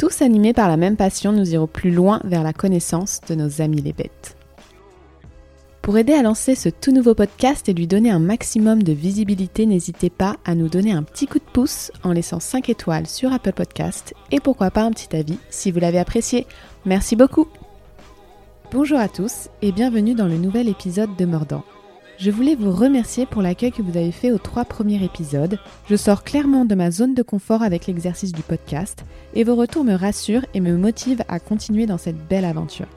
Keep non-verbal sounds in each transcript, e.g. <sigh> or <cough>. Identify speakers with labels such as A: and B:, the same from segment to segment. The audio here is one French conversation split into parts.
A: Tous animés par la même passion, nous irons plus loin vers la connaissance de nos amis les bêtes. Pour aider à lancer ce tout nouveau podcast et lui donner un maximum de visibilité, n'hésitez pas à nous donner un petit coup de pouce en laissant 5 étoiles sur Apple Podcast et pourquoi pas un petit avis si vous l'avez apprécié. Merci beaucoup Bonjour à tous et bienvenue dans le nouvel épisode de Mordant. Je voulais vous remercier pour l'accueil que vous avez fait aux trois premiers épisodes. Je sors clairement de ma zone de confort avec l'exercice du podcast et vos retours me rassurent et me motivent à continuer dans cette belle aventure.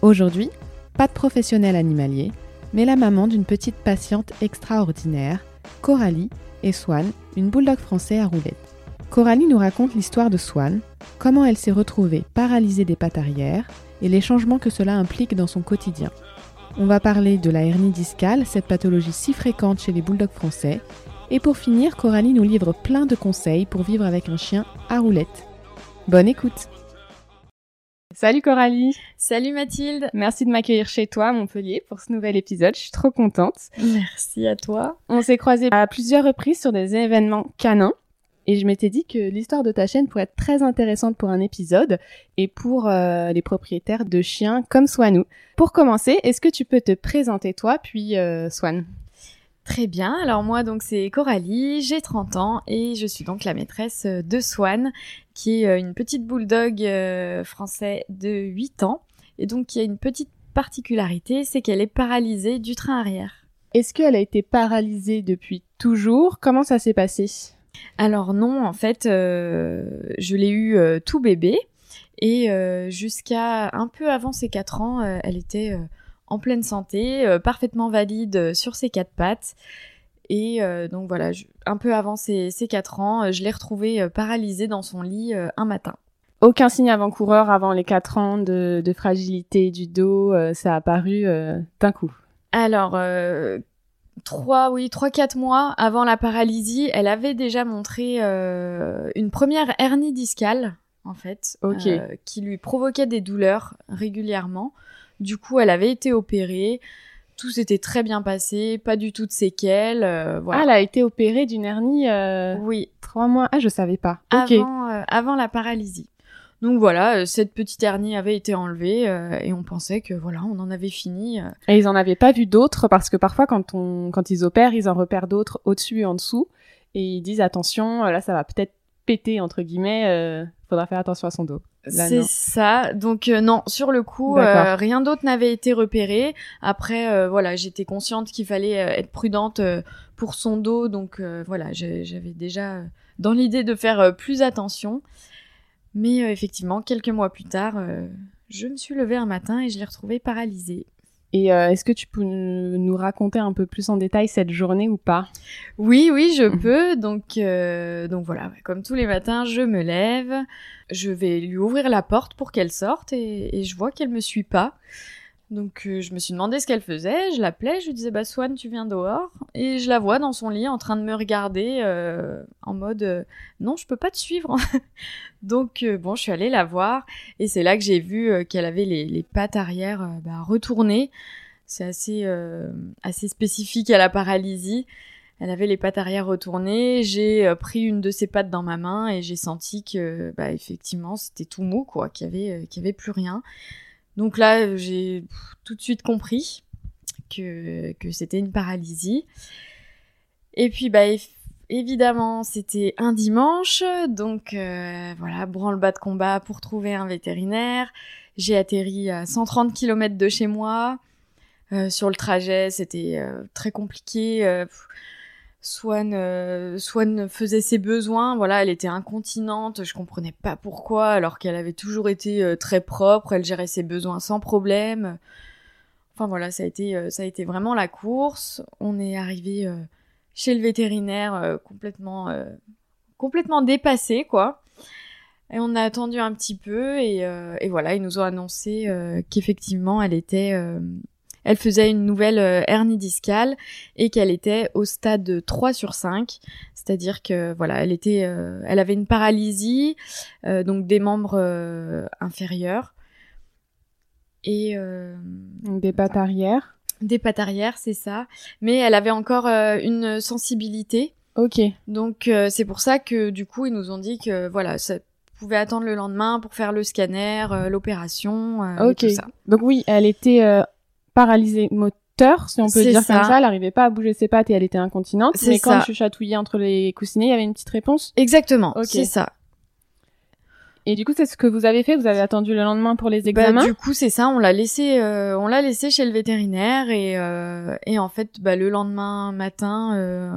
A: Aujourd'hui, pas de professionnel animalier, mais la maman d'une petite patiente extraordinaire, Coralie et Swan, une bulldog français à roulettes. Coralie nous raconte l'histoire de Swan, comment elle s'est retrouvée paralysée des pattes arrière et les changements que cela implique dans son quotidien. On va parler de la hernie discale, cette pathologie si fréquente chez les bulldogs français. Et pour finir, Coralie nous livre plein de conseils pour vivre avec un chien à roulette. Bonne écoute Salut Coralie
B: Salut Mathilde
A: Merci de m'accueillir chez toi à Montpellier pour ce nouvel épisode, je suis trop contente.
B: Merci à toi.
A: On s'est croisés à plusieurs reprises sur des événements canins et je m'étais dit que l'histoire de ta chaîne pourrait être très intéressante pour un épisode et pour euh, les propriétaires de chiens comme Swanou. Pour commencer, est-ce que tu peux te présenter toi, puis euh, Swan?
B: Très bien, alors moi donc c'est Coralie, j'ai 30 ans et je suis donc la maîtresse de Swan, qui est euh, une petite bulldog français de 8 ans et donc qui a une petite particularité, c'est qu'elle est paralysée du train arrière.
A: Est-ce qu'elle a été paralysée depuis toujours? Comment ça s'est passé?
B: Alors non, en fait, euh, je l'ai eu euh, tout bébé et euh, jusqu'à un peu avant ses 4 ans, elle était en pleine santé, parfaitement valide sur ses quatre pattes. Et donc voilà, un peu avant ses, 4 ans, je l'ai retrouvée paralysée dans son lit un matin.
A: Aucun signe avant-coureur avant les 4 ans de, de fragilité du dos, ça a apparu d'un coup.
B: Alors, trois, oui, trois, quatre mois avant la paralysie, elle avait déjà montré euh, une première hernie discale, en fait, euh, qui lui provoquait des douleurs régulièrement. Du coup, elle avait été opérée. Tout s'était très bien passé, pas du tout de séquelles. Euh,
A: voilà. Ah, elle a été opérée d'une hernie.
B: Oui.
A: Trois mois. Ah, je savais pas.
B: Avant, avant la paralysie. Donc voilà, euh, cette petite hernie avait été enlevée euh, et on pensait que voilà, on en avait fini. Euh.
A: Et ils en avaient pas vu d'autres parce que parfois quand on quand ils opèrent, ils en repèrent d'autres au-dessus et en dessous et ils disent attention, là ça va peut-être péter entre guillemets, faudra faire attention à son dos.
B: C'est ça. Donc non, sur le coup, rien d'autre n'avait été repéré. Après, voilà, j'étais consciente qu'il fallait être prudente pour son dos, donc voilà, j'avais déjà dans l'idée de faire plus attention. Mais euh, effectivement, quelques mois plus tard, euh, je me suis levée un matin et je l'ai retrouvée paralysée.
A: Et euh, est-ce que tu peux nous raconter un peu plus en détail cette journée ou pas?
B: Oui, oui, je <laughs> peux. Donc, donc voilà, comme tous les matins, je me lève, je vais lui ouvrir la porte pour qu'elle sorte et, et je vois qu'elle me suit pas. Donc euh, je me suis demandé ce qu'elle faisait, je l'appelais, je lui disais bah Swan tu viens dehors et je la vois dans son lit en train de me regarder euh, en mode euh, non je peux pas te suivre. <laughs> Donc bon je suis allée la voir et c'est là que j'ai vu qu'elle avait les, pattes arrière bah, retournées. C'est assez assez spécifique à la paralysie. Elle avait les pattes arrière retournées. J'ai pris une de ses pattes dans ma main et j'ai senti que bah effectivement c'était tout mou quoi, qu'il y avait qu'il y avait plus rien. Donc là, j'ai tout de suite compris que, c'était une paralysie. Et puis, bah, évidemment, c'était un dimanche, donc euh, voilà, branle-bas de combat pour trouver un vétérinaire. J'ai atterri à 130 km de chez moi. Euh, sur le trajet, c'était euh, très compliqué. Swan, euh, faisait ses besoins, voilà, elle était incontinente, je comprenais pas pourquoi, alors qu'elle avait toujours été euh, très propre, elle gérait ses besoins sans problème. Enfin voilà, ça a été, euh, ça a été vraiment la course. On est arrivé chez le vétérinaire complètement, complètement dépassé, quoi. Et on a attendu un petit peu et, et voilà, ils nous ont annoncé qu'effectivement elle était elle faisait une nouvelle euh, hernie discale et qu'elle était au stade 3 sur 5, c'est-à-dire que voilà, elle était, euh, elle avait une paralysie, euh, donc des membres inférieurs et
A: des pattes arrière.
B: Des pattes arrière, c'est ça. Mais elle avait encore une sensibilité.
A: Ok.
B: Donc c'est pour ça que du coup ils nous ont dit que voilà, ça pouvait attendre le lendemain pour faire le scanner, l'opération, ok. tout ça.
A: Donc oui, elle était paralysée moteur, si on peut dire comme ça. Elle n'arrivait pas à bouger ses pattes et elle était incontinente. Mais quand je chatouillais entre les coussinets, il y avait une petite réponse.
B: Exactement. C'est ça.
A: Et du coup, c'est ce que vous avez fait? Vous avez attendu le lendemain pour les bah, examens?
B: du coup, c'est ça. On l'a laissé, euh, on l'a laissé chez le vétérinaire et euh, et en fait, bah, le lendemain matin, euh,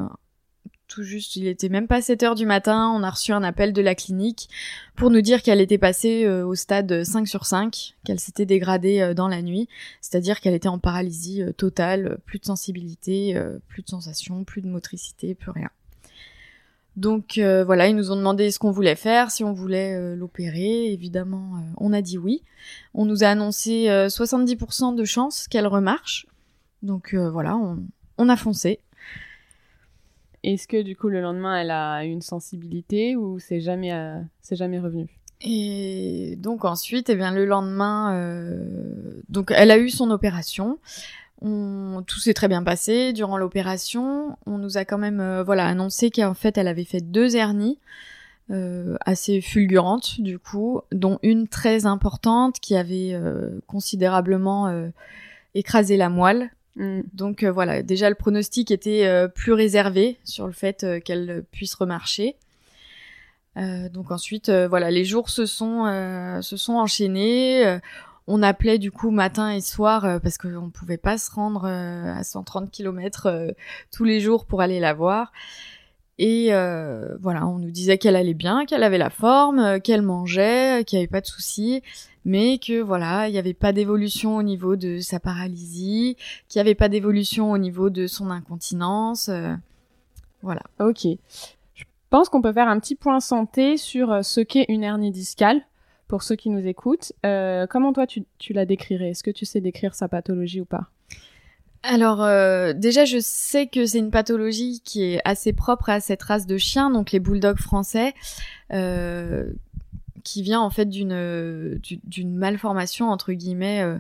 B: tout juste, il était même pas 7 heures du matin, on a reçu un appel de la clinique pour nous dire qu'elle était passée euh, au stade 5 sur 5, qu'elle s'était dégradée euh, dans la nuit, c'est-à-dire qu'elle était en paralysie euh, totale, plus de sensibilité, plus de sensation, plus de motricité, plus rien. Donc voilà, ils nous ont demandé ce qu'on voulait faire, si on voulait l'opérer, évidemment on a dit oui. On nous a annoncé 70% de chances qu'elle remarche. Donc voilà, on a foncé.
A: Est-ce que du coup le lendemain elle a une sensibilité ou c'est jamais euh, c'est jamais revenu?
B: Et donc ensuite, eh bien le lendemain, euh, donc elle a eu son opération. On... Tout s'est très bien passé durant l'opération. On nous a quand même euh, voilà annoncé qu'en fait elle avait fait deux hernies. assez fulgurantes du coup, dont une très importante qui avait considérablement écrasé la moelle Mm. Donc euh, voilà, déjà le pronostic était euh, plus réservé sur le fait euh, qu'elle puisse remarcher. donc ensuite, voilà, les jours se sont se sont enchaînés. on appelait du coup matin et soir parce qu'on ne pouvait pas se rendre à 130 km tous les jours pour aller la voir. Et voilà, on nous disait qu'elle allait bien, qu'elle avait la forme, qu'elle mangeait, qu'il n'y avait pas de soucis mais que voilà, il n'y avait pas d'évolution au niveau de sa paralysie, qu'il n'y avait pas d'évolution au niveau de son incontinence. Euh, voilà.
A: Ok. Je pense qu'on peut faire un petit point santé sur euh, ce qu'est une hernie discale pour ceux qui nous écoutent. Euh, comment toi tu, tu la décrirais? Est-ce que tu sais décrire sa pathologie ou pas?
B: Alors déjà je sais que c'est une pathologie qui est assez propre à cette race de chiens, donc les bulldogs français, qui vient en fait d'une d'une malformation entre guillemets. Euh,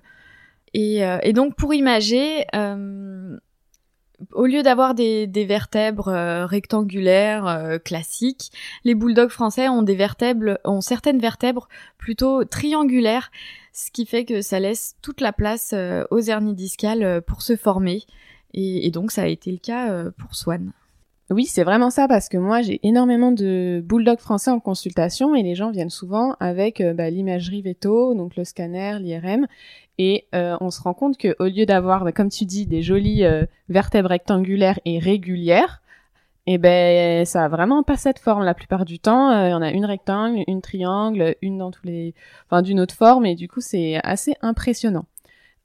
B: et, euh, et, donc pour imager, euh, au lieu d'avoir des, des, vertèbres rectangulaires classiques, les bulldogs français ont des vertèbres, ont certaines vertèbres plutôt triangulaires, ce qui fait que ça laisse toute la place aux hernies discales pour se former. Et, et, donc ça a été le cas pour Swan.
A: Oui, c'est vraiment ça parce que moi j'ai énormément de bulldogs français en consultation et les gens viennent souvent avec euh, bah, l'imagerie veto, donc le scanner, l'IRM, et euh, on se rend compte que au lieu d'avoir, bah, comme tu dis, des jolies euh, vertèbres rectangulaires et régulières, et eh ben ça a vraiment pas cette forme la plupart du temps. Il y en a une rectangle, une triangle, une dans tous les, enfin d'une autre forme et du coup c'est assez impressionnant.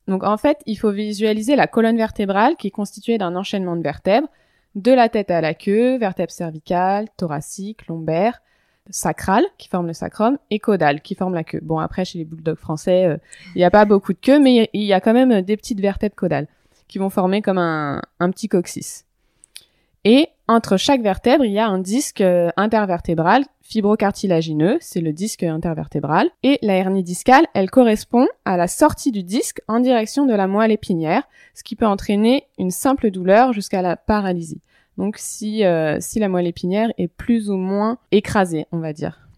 A: Donc en fait il faut visualiser la colonne vertébrale qui est constituée d'un enchaînement de vertèbres de la tête à la queue, vertèbre cervicale, thoracique, lombaire, sacrale qui forme le sacrum et caudale qui forme la queue. Bon après chez les bulldogs français, euh, il n'y a pas beaucoup de queue mais il y a quand même des petites vertèbres caudales qui vont former comme un, petit coccyx. Et entre chaque vertèbre, il y a un disque euh, intervertébral fibrocartilagineux, c'est le disque intervertébral, et la hernie discale, elle correspond à la sortie du disque en direction de la moelle épinière, ce qui peut entraîner une simple douleur jusqu'à la paralysie. Donc si, euh, si la moelle épinière est plus ou moins écrasée, on va dire.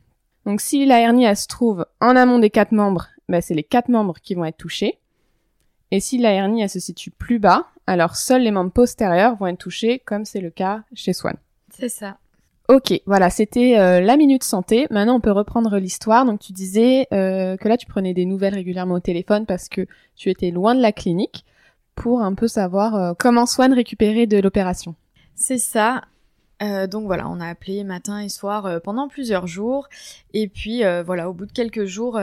A: Donc si la hernie elle se trouve en amont des quatre membres, ben, c'est les quatre membres qui vont être touchés. Et si la hernie elle se situe plus bas, alors seuls les membres postérieurs vont être touchés, comme c'est le cas chez Swan.
B: C'est ça.
A: Ok, voilà, c'était euh, la minute santé. Maintenant, on peut reprendre l'histoire. Donc, tu disais euh, que là, tu prenais des nouvelles régulièrement au téléphone parce que tu étais loin de la clinique pour un peu savoir euh, comment Swan récupérer de l'opération.
B: C'est ça. donc voilà, on a appelé matin et soir pendant plusieurs jours. Et puis voilà, au bout de quelques jours,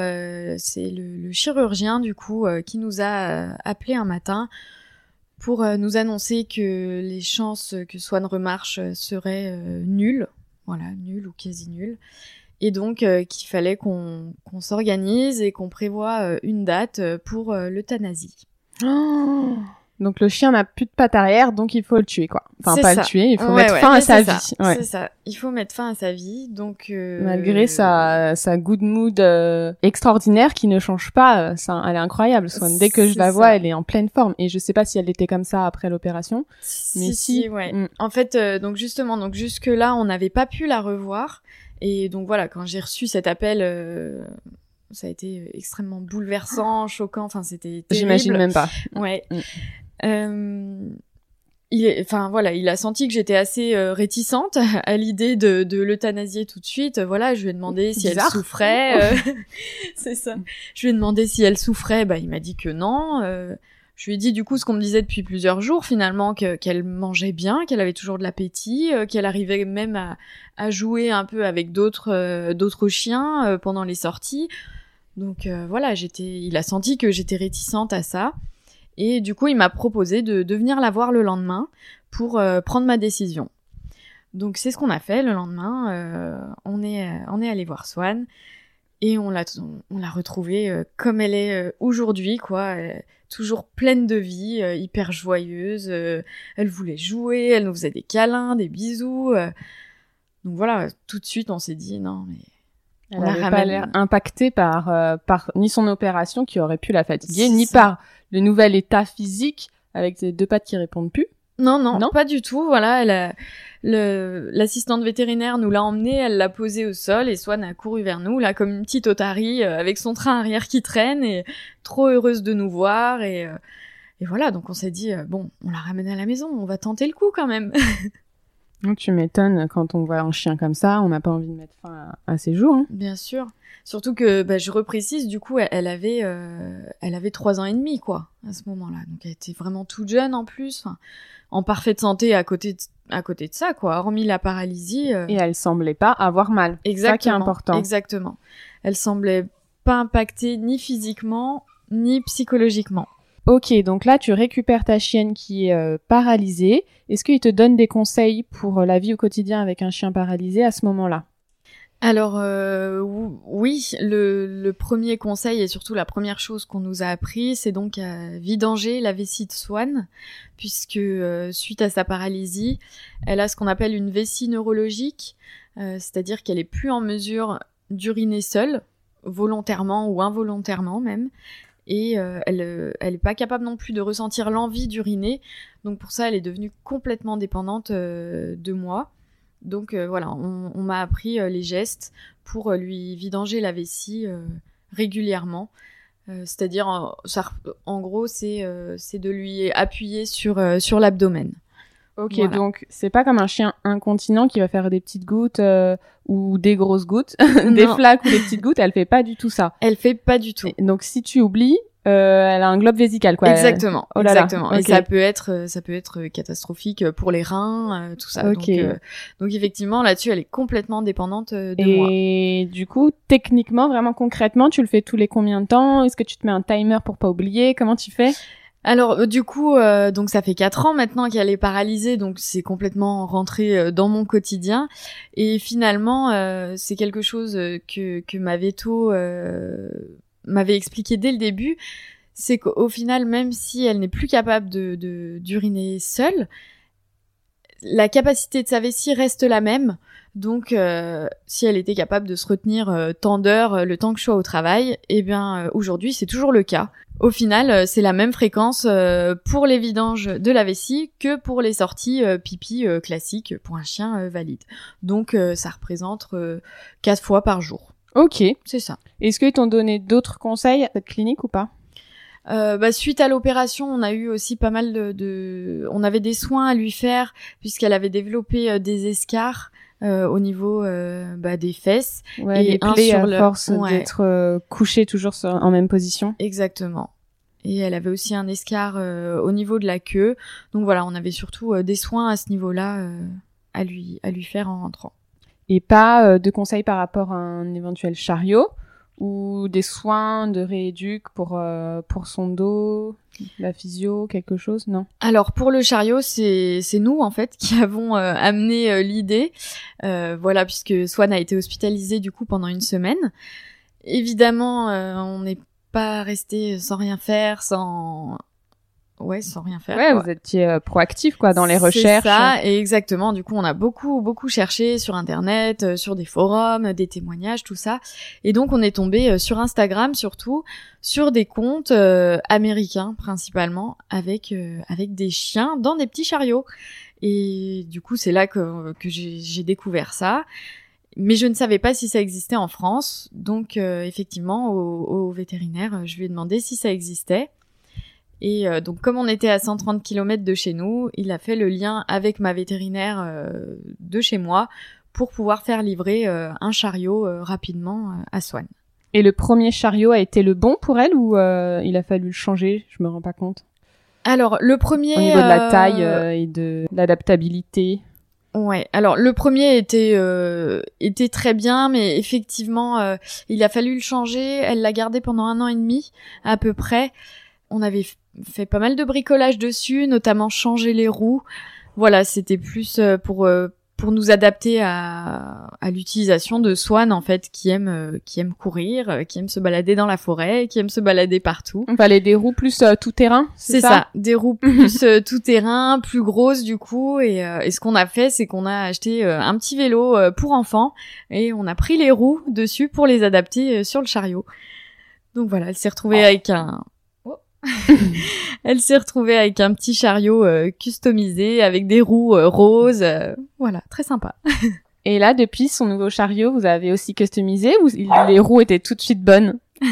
B: c'est le, le, chirurgien du coup qui nous a appelé un matin pour nous annoncer que les chances que Swan remarche seraient nulles voilà, nul ou quasi nul. et donc qu'il fallait qu'on s'organise et qu'on prévoit une date pour l'euthanasie.
A: Oh donc le chien n'a plus de pattes arrière, donc il faut le tuer, quoi. Enfin, pas le tuer, il faut mettre fin à sa vie.
B: C'est ça. Il faut mettre fin à sa vie, donc. Euh...
A: Malgré sa sa good mood euh, extraordinaire qui ne change pas, euh, ça, elle est incroyable. Swan. Dès que je la vois, elle est en pleine forme. Et je sais pas si elle était comme ça après l'opération, mais si.
B: ouais. Mm. En fait, euh, donc justement, donc jusque là, on n'avait pas pu la revoir. Et donc voilà, quand j'ai reçu cet appel ça a été extrêmement bouleversant, choquant. Enfin, c'était.
A: J'imagine même pas.
B: Ouais. Mm. Euh, il enfin voilà, il a senti que j'étais assez euh, réticente <laughs> à l'idée de, de l'euthanasier tout de suite. Voilà, je lui ai demandé si elle souffrait. Euh, <laughs> c'est ça. Je lui ai demandé si elle souffrait. Bah, il m'a dit que non. je lui ai dit du coup ce qu'on me disait depuis plusieurs jours finalement qu'elle mangeait bien, qu'elle avait toujours de l'appétit, qu'elle arrivait même à, à, jouer un peu avec d'autres d'autres chiens pendant les sorties. Donc voilà, j'étais, il a senti que j'étais réticente à ça. Et du coup, il m'a proposé de, de, venir la voir le lendemain pour euh, prendre ma décision. Donc c'est ce qu'on a fait le lendemain. Euh, on est euh, on est allé voir Swan et on l'a on, l'a retrouvée comme elle est aujourd'hui quoi, toujours pleine de vie, hyper joyeuse. elle voulait jouer, elle nous faisait des câlins, des bisous. donc voilà, tout de suite on s'est dit non mais
A: elle n'avait pas l'air impactée par, par ni son opération qui aurait pu la fatiguer, ni par le nouvel état physique avec ses deux pattes qui répondent plus.
B: Non, non, non, pas du tout. Voilà, elle le, l'assistante vétérinaire nous l'a emmenée, elle l'a posée au sol et Swan a couru vers nous, là, comme une petite otarie, euh, avec son train arrière qui traîne et trop heureuse de nous voir et, euh, et voilà. Donc on s'est dit, euh, bon, on la ramène à la maison, on va tenter le coup quand même. <laughs>
A: Tu m'étonnes, quand on voit un chien comme ça, on n'a pas envie de mettre fin à, ses jours. Hein.
B: Bien sûr. Surtout que, bah, je reprécise, du coup, elle, avait, euh, elle avait trois ans et demi, quoi, à ce moment-là. Donc, elle était vraiment toute jeune en plus, en parfaite santé à côté de, à côté de ça, quoi. Hormis la paralysie.
A: Euh. Et elle semblait pas avoir mal. Exactement. Ça qui est important.
B: Exactement. Elle semblait pas impactée ni physiquement ni psychologiquement.
A: Ok, donc là tu récupères ta chienne qui est euh, paralysée. Est-ce qu'il te donne des conseils pour la vie au quotidien avec un chien paralysé à ce moment-là?
B: Alors euh, oui, le, premier conseil et surtout la première chose qu'on nous a appris, c'est donc à vidanger la vessie de Swan, puisque euh, suite à sa paralysie, elle a ce qu'on appelle une vessie neurologique, euh, c'est-à-dire qu'elle est plus en mesure d'uriner seule, volontairement ou involontairement même, et elle elle est pas capable non plus de ressentir l'envie d'uriner, donc pour ça elle est devenue complètement dépendante de moi. Donc euh, voilà, on, m'a appris euh, les gestes pour euh, lui vidanger la vessie régulièrement. C'est-à-dire, en, gros, c'est de lui appuyer sur, sur l'abdomen.
A: Ok, donc c'est pas comme un chien incontinent qui va faire des petites gouttes ou des grosses gouttes, <laughs> des flaques ou des petites gouttes. Elle fait pas du tout ça.
B: Elle fait pas du tout.
A: donc si tu oublies, euh, elle a un globe vésical quoi.
B: Exactement, oh exactement. Et ça peut être euh, ça peut être catastrophique pour les reins, euh, tout ça. Donc, donc effectivement là-dessus elle est complètement dépendante de moi.
A: Et du coup techniquement vraiment concrètement tu le fais tous les combien de temps? Est-ce que tu te mets un timer pour pas oublier? Comment tu fais?
B: Alors du coup, donc ça fait quatre ans maintenant qu'elle est paralysée, donc c'est complètement rentré dans mon quotidien. Et finalement, c'est quelque chose que que ma veto m'avait expliqué dès le début, c'est qu'au final, même si elle n'est plus capable de d'uriner seule, la capacité de sa vessie reste la même. Donc, euh, si elle était capable de se retenir euh, tant d'heures euh, le temps que je sois au travail, eh bien aujourd'hui c'est toujours le cas. Au final, c'est la même fréquence pour les vidanges de la vessie que pour les sorties pipi classiques pour un chien valide. Donc, ça représente quatre fois par jour.
A: Ok.
B: C'est ça.
A: Est-ce qu'ils t'ont donné d'autres conseils à cette clinique ou pas?
B: Euh, bah, suite à l'opération, on a eu aussi pas mal de, on avait des soins à lui faire puisqu'elle avait développé euh, des escarres euh, au niveau euh, bah, des fesses
A: ouais, et les un sur à force d'être euh, couchée toujours en même position.
B: Exactement. Et elle avait aussi un escar au niveau de la queue. Donc voilà, on avait surtout des soins à ce niveau-là à lui à lui faire en rentrant
A: et pas de conseils par rapport à un éventuel chariot ou des soins de rééduc pour pour son dos, la physio, quelque chose, non?
B: Alors pour le chariot, c'est c'est nous en fait <laughs> qui avons euh, amené euh, l'idée, voilà puisque Swan a été hospitalisé du coup pendant une semaine. Évidemment, on n'est pas resté sans rien faire, sans ouais, sans rien faire.
A: Ouais, vous étiez euh, proactif quoi dans les recherches.
B: C'est ça, et exactement. Du coup, on a beaucoup beaucoup cherché sur internet, euh, sur des forums, des témoignages, tout ça. Et donc, on est tombé euh, sur Instagram surtout sur des comptes américains principalement avec avec des chiens dans des petits chariots. Et du coup, c'est là que que j'ai découvert ça. Mais je ne savais pas si ça existait en France. Donc, effectivement, au, au vétérinaire, je lui ai demandé si ça existait. Et euh, donc comme on était à 130 km de chez nous, il a fait le lien avec ma vétérinaire euh, de chez moi pour pouvoir faire livrer euh, un chariot rapidement à Swan.
A: Et le premier chariot a été le bon pour elle ou il a fallu le changer? Je me rends pas compte.
B: Alors le premier
A: au niveau de la taille et de l'adaptabilité.
B: Ouais. Alors le premier était était très bien, mais effectivement, il a fallu le changer. Elle l'a gardé pendant un an et demi à peu près. On avait fait pas mal de bricolage dessus, notamment changer les roues. Voilà, c'était plus euh, pour euh, pour nous adapter à, à l'utilisation de Swan en fait qui aime euh, qui aime courir, qui aime se balader dans la forêt, qui aime se balader partout.
A: On fallait des roues plus tout terrain,
B: c'est ça, Des roues <laughs> plus tout terrain, plus grosses du coup et, et ce qu'on a fait c'est qu'on a acheté un petit vélo pour enfants et on a pris les roues dessus pour les adapter sur le chariot. Donc voilà, elle s'est retrouvée oh. avec un elle s'est retrouvée avec un petit chariot euh, customisé avec des roues euh, roses. Euh, voilà, très sympa. <laughs>
A: Et là, depuis son nouveau chariot, vous avez aussi customisé ou les roues étaient tout de suite bonnes? <laughs>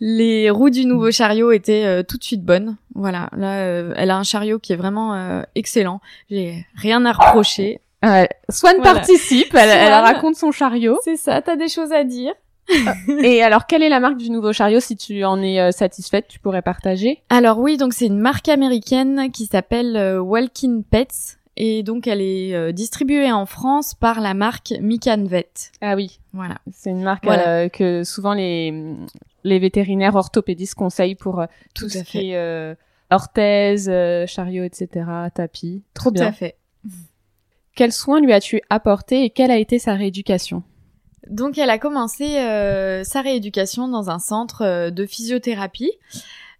B: Les roues du nouveau chariot étaient tout de suite bonnes. Voilà, là, elle a un chariot qui est vraiment excellent. J'ai rien à reprocher.
A: Swan participe, elle, elle, raconte son chariot.
B: C'est ça, t'as des choses à dire. <laughs>
A: Et alors, quelle est la marque du nouveau chariot? Si tu en es euh, satisfaite, tu pourrais partager
B: Alors oui, donc c'est une marque américaine qui s'appelle euh, Walking Pets. Et donc elle est euh, distribuée en France par la marque Micanvet.
A: Ah oui, voilà. C'est une marque que souvent les les vétérinaires orthopédistes conseillent pour tout, ce qui est orthèse, chariot, etc., tapis.
B: Trop bien. Tout à fait.
A: Quels soins lui as-tu apporté et quelle a été sa rééducation?
B: Donc elle a commencé euh, sa rééducation dans un centre euh, de physiothérapie,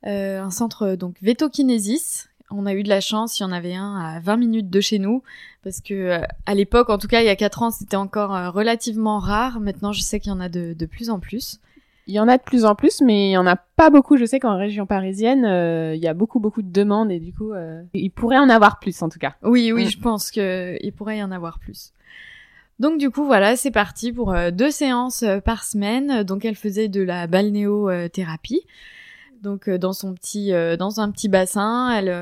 B: euh, un centre donc Vétokinésis. On a eu de la chance, il y en avait un à 20 minutes de chez nous, parce que à l'époque, en tout cas il y a 4 ans, c'était encore relativement rare. Maintenant, je sais qu'il y en a de, de, plus en plus.
A: Il y en a de plus en plus, mais il y en a pas beaucoup. Je sais qu'en région parisienne, il y a beaucoup beaucoup de demandes et du coup, il pourrait en avoir plus en tout cas.
B: Oui, oui, mm. je pense qu'il pourrait y en avoir plus. Donc du coup voilà, c'est parti pour euh, deux séances euh, par semaine. Donc elle faisait de la balnéothérapie. Donc euh, dans son petit dans un petit bassin, elle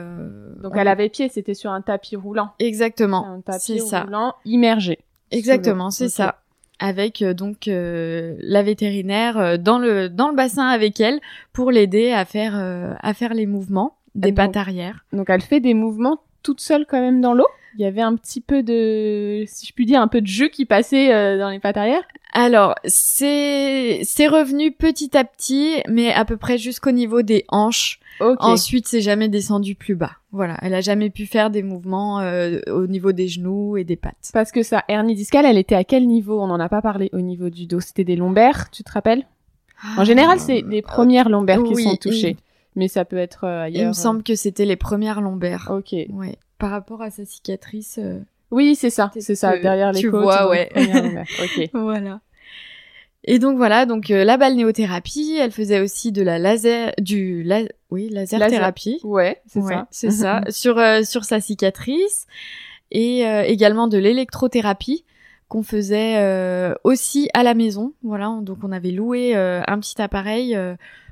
A: donc elle avait pied, c'était sur un tapis roulant.
B: Exactement.
A: Un tapis roulant immergé.
B: Exactement, c'est ça. Avec donc la vétérinaire dans le dans le bassin avec elle pour l'aider à faire à faire les mouvements des pattes arrière.
A: Donc elle fait des mouvements toute seule quand même dans l'eau? Il y avait un petit peu de, si je puis dire, un peu de jeu qui passait euh, dans les pattes arrière.
B: Alors, c'est c'est revenu petit à petit, mais à peu près jusqu'au niveau des hanches. Ensuite, c'est jamais descendu plus bas. Voilà, elle a jamais pu faire des mouvements euh, au niveau des genoux et des pattes.
A: Parce que sa hernie discale, elle était à quel niveau? On n'en a pas parlé au niveau du dos. C'était des lombaires, tu te rappelles? En général, c'est les premières lombaires qui sont touchées. Mais ça peut être ailleurs.
B: Il me semble que c'était les premières lombaires.
A: Ok.
B: Ouais par rapport à sa cicatrice. Euh,
A: oui, c'est ça, c'est ça, derrière les
B: tu
A: côtes.
B: vois, <laughs> ouais.
A: ok.
B: voilà. Et donc voilà, donc euh, la balnéothérapie, elle faisait aussi de la laser, du la, oui, laser, thérapie.
A: Ouais, c'est ça.
B: C'est ça. <laughs> Sur euh, sur sa cicatrice et également de l'électrothérapie qu'on faisait aussi à la maison. Voilà, donc on avait loué un petit appareil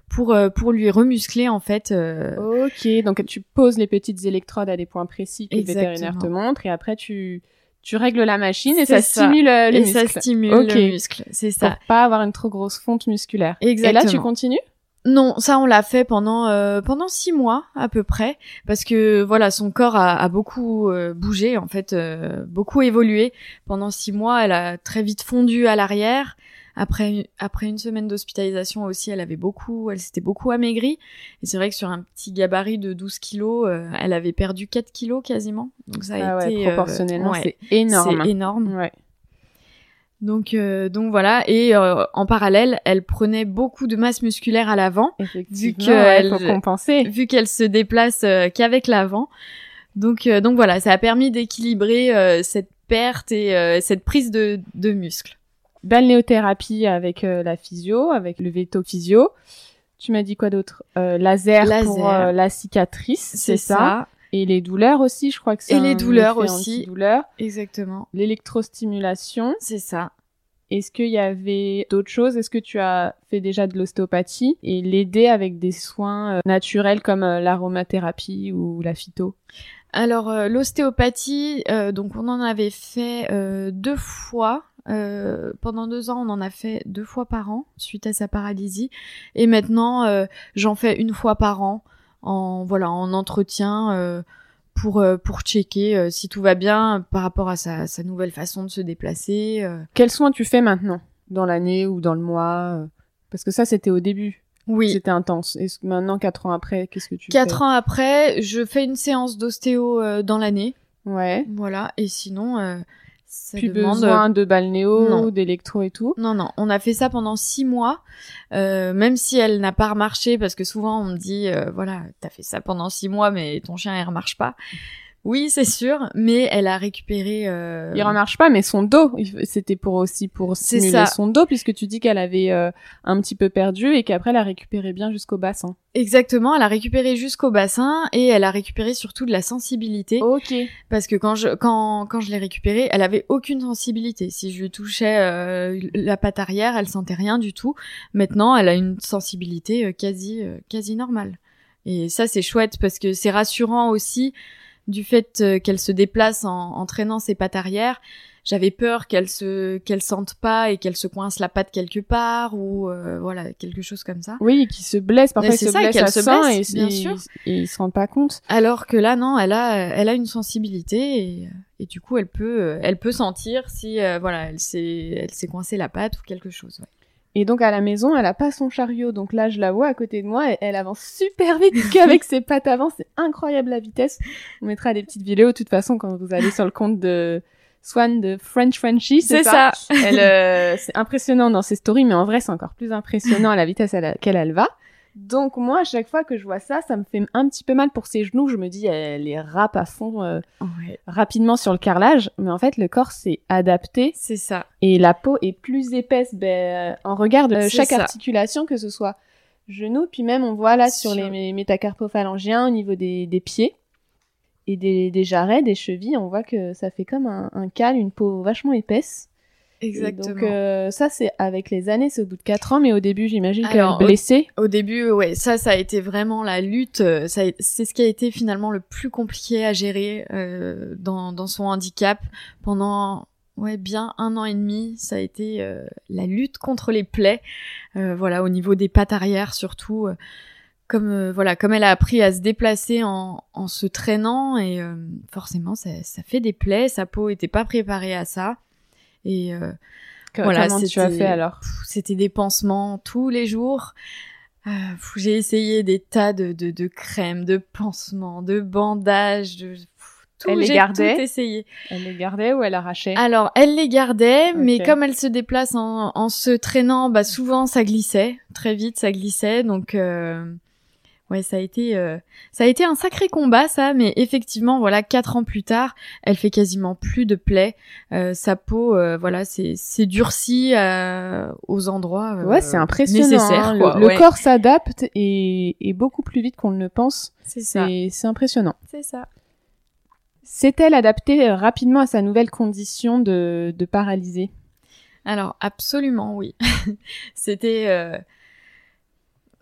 B: pour euh, pour lui remuscler en fait.
A: Euh, ok, donc tu poses les petites électrodes à des points précis que le vétérinaire te montre et après tu tu règles la machine et ça, stimule euh, le
B: et
A: muscle.
B: ça stimule le muscle, c'est ça.
A: Pour pas avoir une trop grosse fonte musculaire.
B: Exactement.
A: Et là tu continues?
B: Non, ça on l'a fait pendant pendant six mois à peu près parce que voilà son corps a, a beaucoup bougé en fait beaucoup évolué pendant six mois elle a très vite fondu à l'arrière Après, après une semaine d'hospitalisation aussi, elle avait beaucoup, elle s'était beaucoup amaigrie. Et c'est vrai que sur un petit gabarit de 12 kilos, euh, elle avait perdu 4 kilos quasiment. Donc ça a
A: ah
B: été
A: ouais, proportionnellement,
B: ouais,
A: c'est énorme.
B: c'est énorme.
A: Ouais.
B: Donc, euh, donc voilà. Et euh, en parallèle, elle prenait beaucoup de masse musculaire à l'avant,
A: Effectivement,
B: que
A: ouais,
B: vu qu'elle se déplace euh, qu'avec l'avant. Donc, euh, donc voilà, ça a permis d'équilibrer euh, cette perte et euh, cette prise de, de muscles.
A: Balnéothérapie avec euh, la physio, avec le veto physio. Tu m'as dit quoi d'autre? Euh, Laser,
B: Laser.
A: pour euh, la cicatrice, c'est ça? Et les douleurs aussi, je crois que c'est
B: Et les douleurs aussi.
A: antidouleur.
B: Exactement.
A: L'électrostimulation.
B: C'est ça.
A: Est-ce qu'il y avait d'autres choses? Est-ce que tu as fait déjà de l'ostéopathie et l'aider avec des soins naturels comme l'aromathérapie ou la phyto?
B: Alors l'ostéopathie, donc on en avait fait deux fois. Euh, pendant deux ans, on en a fait deux fois par an suite à sa paralysie. Et maintenant, euh, j'en fais une fois par an en voilà en entretien euh, pour pour checker si tout va bien par rapport à sa, sa nouvelle façon de se déplacer.
A: Quels soins tu fais maintenant Dans l'année ou dans le mois Parce que ça, c'était au début.
B: Oui.
A: C'était intense. Et maintenant, quatre ans après, qu'est-ce que tu
B: Quatre
A: fais?
B: ans après, je fais une séance d'ostéo dans l'année.
A: Ouais.
B: Voilà. Et sinon, ça
A: Plus
B: demande
A: besoin de balnéo, d'électro et tout.
B: Non, non, on a fait ça pendant six mois, euh, même si elle n'a pas remarché, parce que souvent on me dit, euh, voilà, t'as fait ça pendant six mois, mais ton chien il remarche pas. Oui, c'est sûr, mais elle a récupéré. Euh...
A: Il remarche pas, mais son dos, c'était pour aussi pour stimuler
B: ça.
A: son dos, puisque tu dis qu'elle avait euh, un petit peu perdu et qu'après elle a récupéré bien jusqu'au bassin.
B: Exactement, elle a récupéré jusqu'au bassin et elle a récupéré surtout de la sensibilité,
A: Ok.
B: parce que quand je quand quand je l'ai récupérée, elle avait aucune sensibilité. Si je lui touchais euh, la patte arrière, elle sentait rien du tout. Maintenant, elle a une sensibilité euh, quasi euh, quasi normale. Et ça, c'est chouette parce que c'est rassurant aussi du fait euh, qu'elle se déplace en, en traînant ses pattes arrière. J'avais peur qu'elle se qu'elle sente pas et qu'elle se coince la patte quelque part ou euh, voilà quelque chose comme ça.
A: Oui, qui se blesse, parfois
B: c'est
A: se
B: ça,
A: blesse
B: qu'elle
A: à
B: se blesse,
A: et,
B: bien
A: et-
B: sûr.
A: et ils se rendent pas compte.
B: Alors que là, non, elle a elle a une sensibilité et, et du coup elle peut elle peut sentir si euh, voilà elle s'est elle s'est coincée la patte ou quelque chose. ouais.
A: Et donc à la maison, elle a pas son chariot, donc là je la vois à côté de moi, et elle avance super vite <laughs> qu'avec ses pattes avant, c'est incroyable la vitesse. On mettra des petites vidéos de toute façon quand vous allez sur le compte de Swan de French Frenchie, c'est ça. Elle, euh, c'est impressionnant dans ses stories, mais en vrai c'est encore plus impressionnant à la vitesse à laquelle elle va. Donc moi, à chaque fois que je vois ça, ça me fait un petit peu mal pour ses genoux. Je me dis, elle les râpe à fond euh,
B: Ouais,
A: rapidement sur le carrelage, mais en fait le corps s'est adapté
B: c'est ça.
A: et la peau est plus épaisse ben, en regard de
B: C'est
A: chaque
B: ça.
A: articulation, que ce soit genou, puis même on voit là sur,
B: Sur-
A: les mé- métacarpophalangiens au niveau des, des pieds et des, des jarrets, des chevilles, on voit que ça fait comme un, un cal, une peau vachement épaisse.
B: Exactement.
A: donc euh, ça c'est avec les années, c'est au bout de 4 ans, mais au début j'imagine qu'elle est blessée.
B: Au début, ouais, ça, ça a été vraiment la lutte. euh, Ça, c'est ce qui a été finalement le plus compliqué à gérer euh, dans, dans son handicap pendant, ouais, bien un an et demi. Ça a été euh, la lutte contre les plaies, euh, voilà, au niveau des pattes arrière surtout. euh, comme voilà, comme elle a appris à se déplacer en, en se traînant et euh, forcément, ça, ça fait des plaies. Sa peau était pas préparée à ça. Et euh,
A: Que-
B: voilà,
A: Comment tu as
B: c'était-
A: fait alors
B: Pff, c'était des pansements tous les jours. Euh, j'ai essayé des tas de, de, de crèmes, de pansements, de bandages, de tout.
A: Elle les gardait
B: tout essayé.
A: Elle les gardait ou elle arrachait
B: Alors, elle les gardait, mais comme elle se déplace en, en se traînant, bah souvent ça glissait, très vite ça glissait, donc euh, ouais ça a été euh, ça a été un sacré combat ça, mais effectivement voilà quatre ans plus tard, elle fait quasiment plus de plaies, Euh, sa peau euh, voilà c'est c'est durci euh, aux endroits euh,
A: Ouais, c'est impressionnant.
B: nécessaires
A: hein.
B: quoi.
A: Le, corps s'adapte et, et beaucoup plus vite qu'on ne le pense.
B: c'est ça,
A: C'est impressionnant.
B: c'est ça.
A: S'est-elle adaptée euh, rapidement à sa nouvelle condition de, de paralysée?
B: Alors absolument oui. <laughs> C'était euh,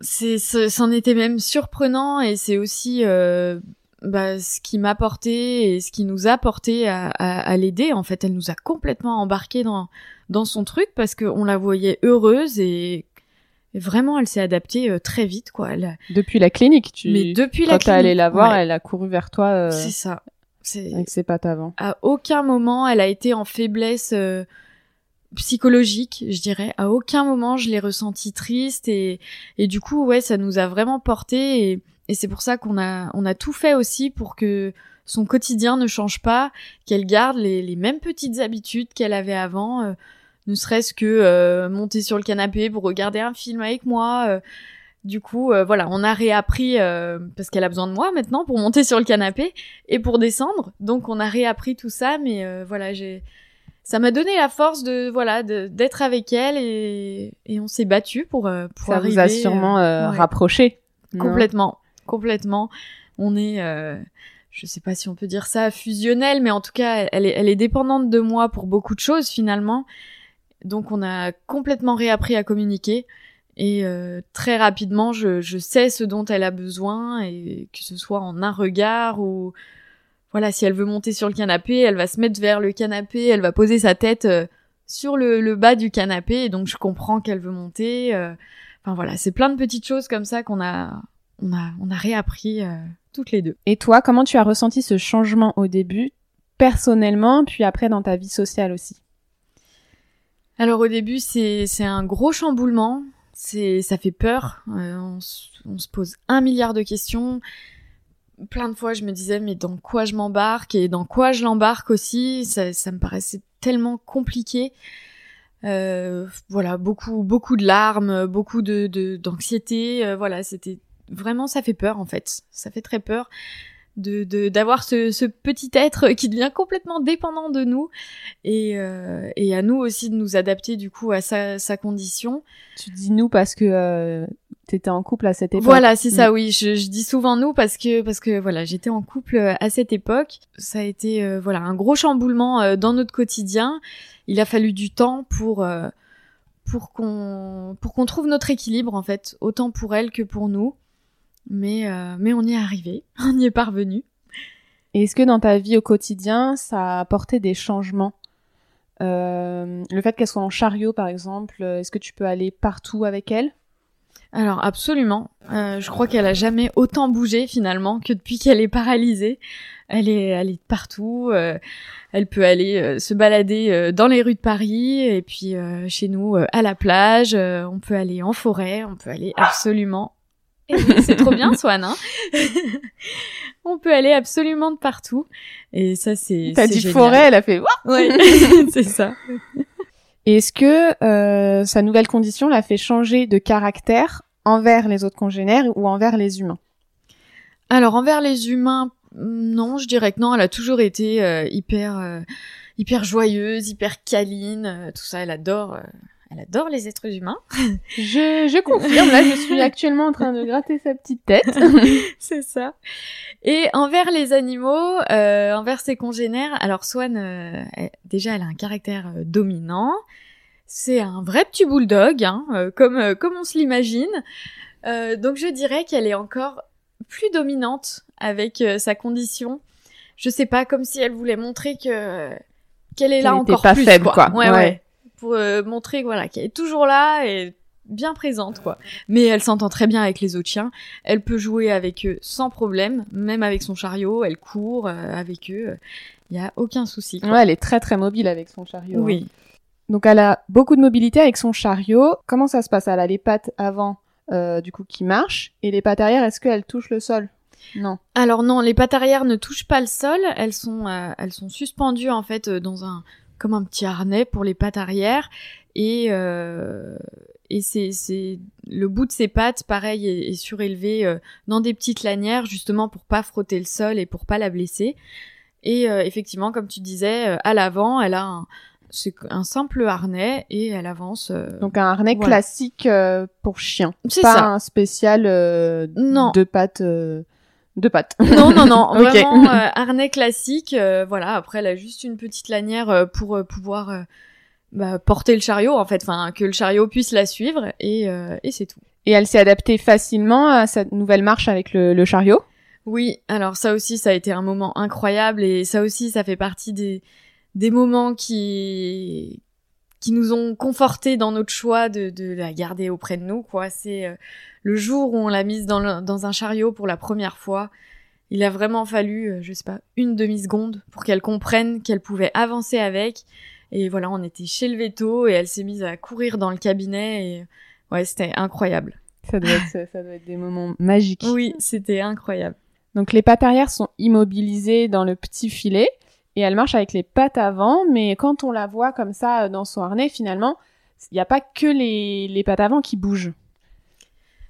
B: c'est ce- c'en était même surprenant et c'est aussi euh, bah, ce qui m'a porté et ce qui nous a porté à, à, à l'aider. En fait, elle nous a complètement embarqué dans dans son truc parce qu'on la voyait heureuse et, vraiment elle s'est adaptée euh, très vite quoi. Elle, a-
A: Depuis la clinique, tu...
B: Mais depuis
A: quand
B: la
A: t'es allé
B: clinique,
A: la voir,
B: ouais.
A: elle a couru vers toi euh,
B: c'est ça. C'est
A: avec ses pattes avant.
B: à aucun moment elle a été en faiblesse euh, psychologique, je dirais. À aucun moment je l'ai ressenti triste et, et du coup, ouais, ça nous a vraiment porté et, et c'est pour ça qu'on a, on a tout fait aussi pour que son quotidien ne change pas, qu'elle garde les, les, mêmes petites habitudes qu'elle avait avant, euh, ne serait-ce que euh, monter sur le canapé pour regarder un film avec moi. Euh. du coup, voilà, on a réappris parce qu'elle a besoin de moi maintenant pour monter sur le canapé et pour descendre. Donc, on a réappris tout ça, mais voilà, j'ai ça m'a donné la force de voilà d'être avec elle et, et on s'est battu pour pour
A: ça
B: arriver.
A: vous a sûrement euh, rapproché.
B: Complètement, complètement. On est, euh, je sais pas si on peut dire ça fusionnel, mais en tout cas, elle est, elle est dépendante de moi pour beaucoup de choses finalement. Donc on a complètement réappris à communiquer et euh, très rapidement, je, je sais ce dont elle a besoin et que ce soit en un regard ou voilà, si elle veut monter sur le canapé, elle va se mettre vers le canapé, elle va poser sa tête euh, sur le, le, bas du canapé, et donc je comprends qu'elle veut monter. Euh. Enfin voilà, c'est plein de petites choses comme ça qu'on a, on a, on a réappris euh, toutes les deux.
A: Et toi, comment tu as ressenti ce changement au début, personnellement, puis après dans ta vie sociale aussi?
B: Alors au début, c'est, un gros chamboulement. C'est, ça fait peur. on, on se pose un milliard de questions plein de fois, je me disais, mais dans quoi je m'embarque et dans quoi je l'embarque aussi, ça, ça, me paraissait tellement compliqué. Euh, voilà, beaucoup, beaucoup de larmes, beaucoup de d'anxiété. euh, voilà, c'était vraiment, ça fait peur en fait. Ça fait très peur de d'avoir ce, ce, petit être qui devient complètement dépendant de nous et, euh, et à nous aussi de nous adapter du coup à sa, sa condition.
A: Tu dis nous parce que euh, t'étais en couple à cette époque.
B: Voilà, c'est ça, mm. oui. Je, je, dis souvent nous parce que parce que voilà, j'étais en couple euh, à cette époque. Ça a été euh, voilà un gros chamboulement euh, dans notre quotidien. Il a fallu du temps pour euh, pour qu'on pour qu'on trouve notre équilibre en fait, autant pour elle que pour nous. Mais euh, mais on y est arrivé, <laughs> on y est parvenu.
A: Et est-ce que dans ta vie au quotidien, ça a apporté des changements? Le fait qu'elle soit en chariot, par exemple, est-ce que tu peux aller partout avec elle?
B: Alors absolument. Euh, je crois qu'elle a jamais autant bougé finalement que depuis qu'elle est paralysée. Elle est, elle est partout. Euh, elle peut aller euh, se balader euh, dans les rues de Paris et puis euh, chez nous à la plage. on peut aller en forêt. On peut aller absolument. C'est trop bien, <laughs> Swan. Hein <laughs> on peut aller absolument de partout. Et ça, c'est.
A: T'as dit
B: génial.
A: forêt, elle a fait.
B: Ouais, <laughs> c'est ça.
A: Est-ce que euh, sa nouvelle condition l'a fait changer de caractère envers les autres congénères ou envers les humains
B: Alors envers les humains, non, je dirais que non. Elle a toujours été euh, hyper, euh, hyper joyeuse, hyper câline, euh, tout ça. Elle adore, elle adore les êtres humains. <laughs>
A: je, je confirme. Là, je suis actuellement en train de gratter sa petite tête. <laughs>
B: C'est ça. Et envers les animaux, envers ses congénères, alors Swan, elle, déjà, elle a un caractère dominant. C'est un vrai petit bulldog, hein, euh, comme euh, comme on se l'imagine. Euh, donc je dirais qu'elle est encore plus dominante avec sa condition. Je sais pas, comme si elle voulait montrer que qu'elle est là encore
A: pas
B: plus.
A: faible,
B: quoi.
A: quoi.
B: Ouais,
A: Ouais.
B: ouais. Pour montrer voilà qu'elle est toujours là et bien présente quoi. Mais elle s'entend très bien avec les autres chiens. Elle peut jouer avec eux sans problème, même avec son chariot. Elle court avec eux. Il y a aucun souci. quoi.
A: Ouais, elle est très très mobile avec son chariot. hein. Donc elle a beaucoup de mobilité avec son chariot. Comment ça se passe? Elle a les pattes avant, euh, du coup, qui marchent, et les pattes arrière, est-ce qu'elles touchent le sol? Non.
B: Alors non, les pattes arrière ne touchent pas le sol. Elles sont, euh, elles sont suspendues en fait euh, dans un, comme un petit harnais pour les pattes arrière, et euh, et c'est c'est le bout de ses pattes, pareil, est, est surélevé euh, dans des petites lanières justement pour pas frotter le sol et pour pas la blesser. Et euh, effectivement, comme tu disais, euh, à l'avant, elle a un, c'est un simple harnais et elle avance. euh,
A: Donc un harnais
B: Voilà.
A: classique euh, pour chien.
B: c'est
A: Pas
B: ça.
A: un spécial euh,
B: Non.
A: de pattes. de pattes.
B: Non, non, non, <laughs>
A: Ok.
B: vraiment <laughs> harnais classique. voilà, après elle a juste une petite lanière pour pouvoir bah, porter le chariot en fait, enfin que le chariot puisse la suivre et, et c'est tout.
A: Et elle s'est adaptée facilement à cette nouvelle marche avec le, le chariot?
B: Oui, alors ça aussi ça a été un moment incroyable et ça aussi ça fait partie des des moments qui qui nous ont confortés dans notre choix de, de la garder auprès de nous quoi. C'est euh, le jour où on l'a mise dans, le- dans un chariot pour la première fois. Il a vraiment fallu, euh, je sais pas, une demi seconde pour qu'elle comprenne qu'elle pouvait avancer avec Et voilà, on était chez le veto et elle s'est mise à courir dans le cabinet et ouais, c'était incroyable.
A: Ça doit, être, ça doit être des moments magiques.
B: Oui, c'était incroyable.
A: Donc les pattes arrière sont immobilisées dans le petit filet et elle marche avec les pattes avant, mais quand on la voit comme ça euh, dans son harnais, finalement, il n'y a pas que les, les pattes avant qui bougent.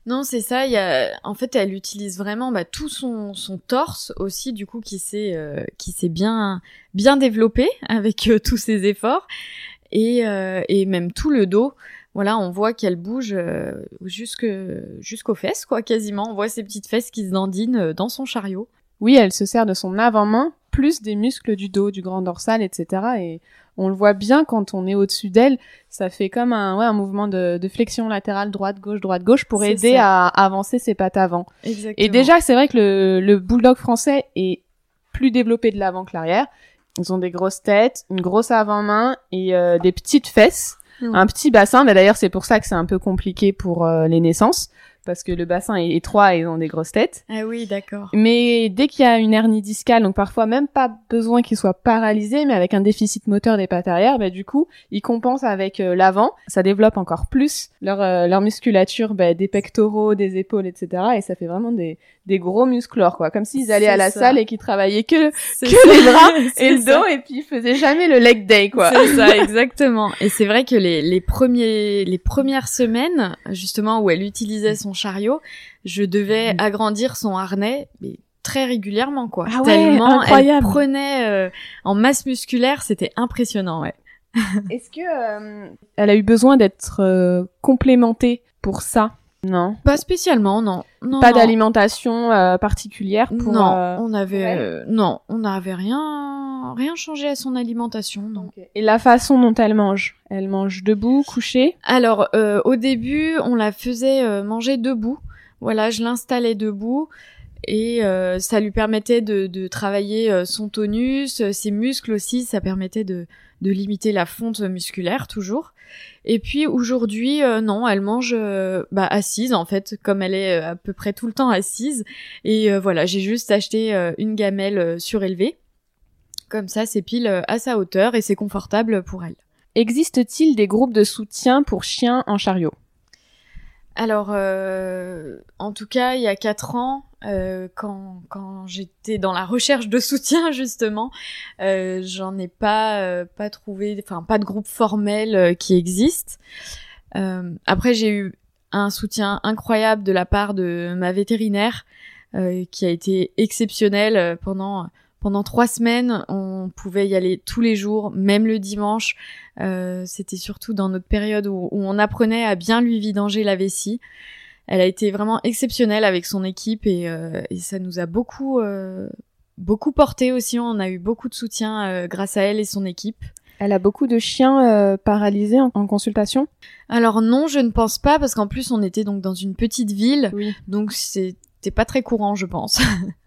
B: Non, c'est ça. Y a... En fait, elle utilise vraiment bah, tout son, son torse aussi, du coup, qui s'est euh, qui s'est bien bien développé <laughs> avec euh, tous ses efforts et euh, et même tout le dos. Voilà, on voit qu'elle bouge jusque jusqu'aux fesses, quoi, quasiment. On voit ses petites fesses qui se dandinent dans son chariot.
A: Oui, elle se sert de son avant-main plus des muscles du dos, du grand dorsal, etc. Et on le voit bien quand on est au-dessus d'elle. Ça fait comme un, ouais, un mouvement de, de flexion latérale droite-gauche, droite-gauche pour aider
B: ça.
A: à avancer ses pattes avant.
B: Exactement.
A: Et déjà, c'est vrai que le, le bulldog français est plus développé de l'avant que l'arrière. Ils ont des grosses têtes, une grosse avant-main et euh, des petites fesses,
B: Mm.
A: un petit bassin. Bah, D'ailleurs, c'est pour ça que c'est un peu compliqué pour euh, les naissances parce que le bassin est étroit et ils ont des grosses têtes.
B: Ah oui, d'accord.
A: Mais dès qu'il y a une hernie discale, donc parfois même pas besoin qu'ils soient paralysés, mais avec un déficit moteur des pattes arrière, bah, du coup, ils compensent avec euh, l'avant. Ça développe encore plus leur, euh, leur musculature bah, des pectoraux, des épaules, etc. Et ça fait vraiment des, des gros musclores, quoi. Comme s'ils allaient à la
B: ça.
A: salle et qu'ils travaillaient que, que
B: ça.
A: les <laughs> bras et le
B: ça.
A: dos, et puis ils faisaient jamais le leg day, quoi.
B: C'est ça, <laughs> exactement. Et c'est vrai que les, les premiers, les premières semaines, justement, où elle utilisait son chariot, je devais
A: Mm.
B: agrandir son harnais, mais très régulièrement, quoi.
A: Ah ouais,
B: Tellement
A: incroyable.
B: elle prenait euh, en masse musculaire, c'était impressionnant, ouais.
A: Est-ce que euh, elle a eu besoin d'être euh, complémentée pour ça? Non.
B: Pas spécialement, non. non
A: Pas d'alimentation euh, particulière pour.
B: Non,
A: euh,
B: on avait,
A: ouais.
B: euh, non, on n'avait rien, rien changé à son alimentation, non.
A: Et la façon dont elle mange Elle mange debout, couchée?
B: Alors, euh, au début, on la faisait euh, manger debout. Voilà, je l'installais debout et euh, ça lui permettait de, de travailler euh, son tonus, ses muscles aussi, ça permettait de, de limiter la fonte musculaire toujours. Et puis aujourd'hui, euh, non, elle mange euh, bah, assise en fait, comme elle est euh, à peu près tout le temps assise. Et euh, voilà, j'ai juste acheté une gamelle surélevée. Comme ça, c'est pile à sa hauteur et c'est confortable pour elle.
A: Existe-t-il des groupes de soutien pour chiens en chariot?
B: Alors, euh, en tout cas, il y a quatre ans, euh, quand, quand j'étais dans la recherche de soutien <laughs> justement, euh, j'en ai pas euh, pas trouvé, enfin pas de groupe formel euh, qui existe. Euh, après, j'ai eu un soutien incroyable de la part de ma vétérinaire, euh, qui a été exceptionnel euh, pendant pendant trois semaines. On pouvait y aller tous les jours, même le dimanche. Euh, C'était surtout dans notre période où, où on apprenait à bien lui vidanger la vessie. Elle a été vraiment exceptionnelle avec son équipe et, euh, et ça nous a beaucoup euh, beaucoup porté aussi. On a eu beaucoup de soutien euh, grâce à elle et son équipe.
A: Elle a beaucoup de chiens euh, paralysés en, en consultation?
B: Alors non, je ne pense pas parce qu'en plus on était donc dans une petite ville,
A: Oui.
B: donc c'était pas très courant, je pense. <laughs>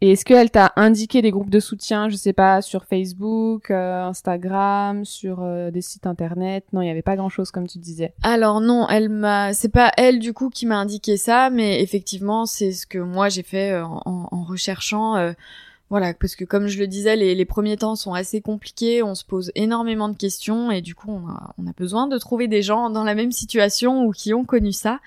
A: Et est-ce qu'elle t'a indiqué des groupes de soutien, je sais pas, sur Facebook, euh, Instagram, sur euh, des sites internet? Non, il n'y avait pas grand-chose comme tu disais.
B: Alors non, elle m'a, c'est pas elle du coup qui m'a indiqué ça, mais effectivement c'est ce que moi j'ai fait euh, en, recherchant. euh, voilà, parce que comme je le disais, les, premiers temps sont assez compliqués, on se pose énormément de questions et du coup on a besoin de trouver des gens dans la même situation ou qui ont connu ça.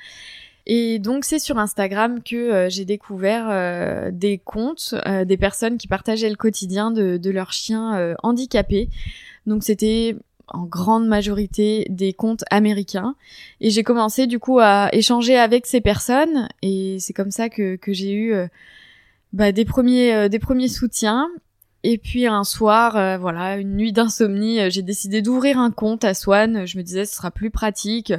B: Et donc c'est sur Instagram que euh, j'ai découvert euh, des comptes euh, des personnes qui partageaient le quotidien de, leurs chiens handicapés. Donc c'était en grande majorité des comptes américains. Et j'ai commencé du coup à échanger avec ces personnes et c'est comme ça que, j'ai eu bah, des premiers des premiers soutiens. Et puis un soir, voilà, une nuit d'insomnie, j'ai décidé d'ouvrir un compte à Swan. Je me disais ce sera plus pratique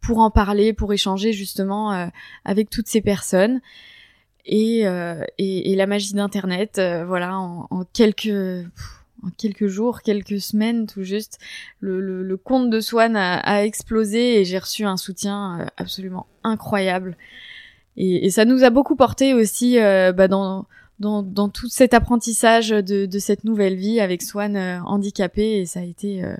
B: pour en parler, pour échanger justement euh, avec toutes ces personnes. Et, euh, et, et la magie d'Internet, euh, voilà, en, en quelques en quelques jours, quelques semaines tout juste, le, le, le compte de Swan a, a explosé et j'ai reçu un soutien euh, absolument incroyable. Et, et ça nous a beaucoup porté aussi euh, bah, dans, dans, dans tout cet apprentissage de, de cette nouvelle vie avec Swan euh, handicapé et ça a été, euh,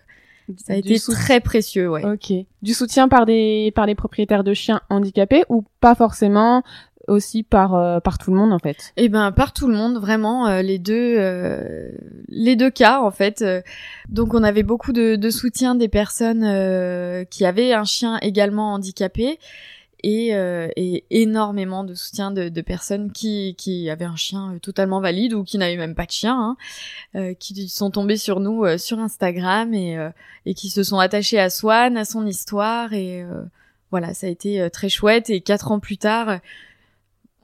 B: ça a été très précieux, ouais.
A: Ok. Du soutien par des par les propriétaires de chiens handicapés ou pas forcément aussi par euh, par tout le monde en fait?
B: Eh ben par tout le monde, vraiment euh, les deux les deux cas en fait. donc on avait beaucoup de, de soutien des personnes qui avaient un chien également handicapé et, et énormément de soutien de, de, personnes qui, qui avaient un chien totalement valide ou qui n'avaient même pas de chien, hein, qui sont tombées sur nous sur Instagram et, et qui se sont attachés à Swan, à son histoire et voilà, ça a été très chouette et quatre ans plus tard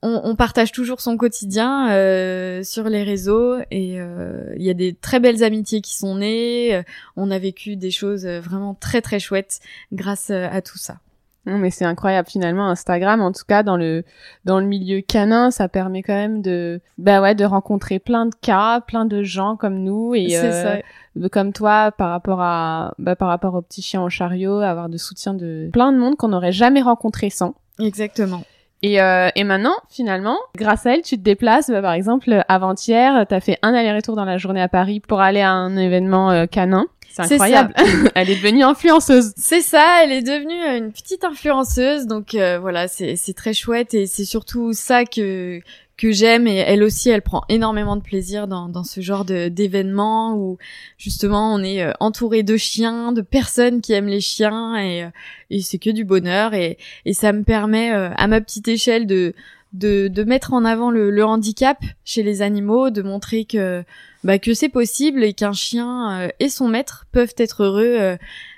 B: on, partage toujours son quotidien euh, sur les réseaux et euh, il y a des très belles amitiés qui sont nées. Euh, on a vécu des choses vraiment très très chouettes grâce à tout ça.
A: Non, mais c'est incroyable finalement Instagram en tout cas dans le dans le milieu canin ça permet quand même de bah ouais de rencontrer plein de cas plein de gens comme nous et ça. comme toi par rapport à bah, par rapport au petit chien en chariot avoir de soutien de plein de monde qu'on n'aurait jamais rencontré sans
B: exactement
A: et, euh, et maintenant, finalement, grâce à elle, tu te déplaces. Bah, par exemple, avant-hier, tu as fait un aller-retour dans la journée à Paris pour aller à un événement euh, canin. C'est incroyable. <laughs> elle est devenue influenceuse.
B: C'est ça, elle est devenue euh, une petite influenceuse. Donc euh, voilà, c'est très chouette et c'est surtout ça que que j'aime et elle aussi elle prend énormément de plaisir dans, dans ce genre d'événements où justement on est euh, entouré de chiens, de personnes qui aiment les chiens et, euh, et c'est que du bonheur et, et ça me permet à ma petite échelle de, de, de mettre en avant le, le, handicap chez les animaux, de montrer que bah, que c'est possible et qu'un chien et son maître peuvent être heureux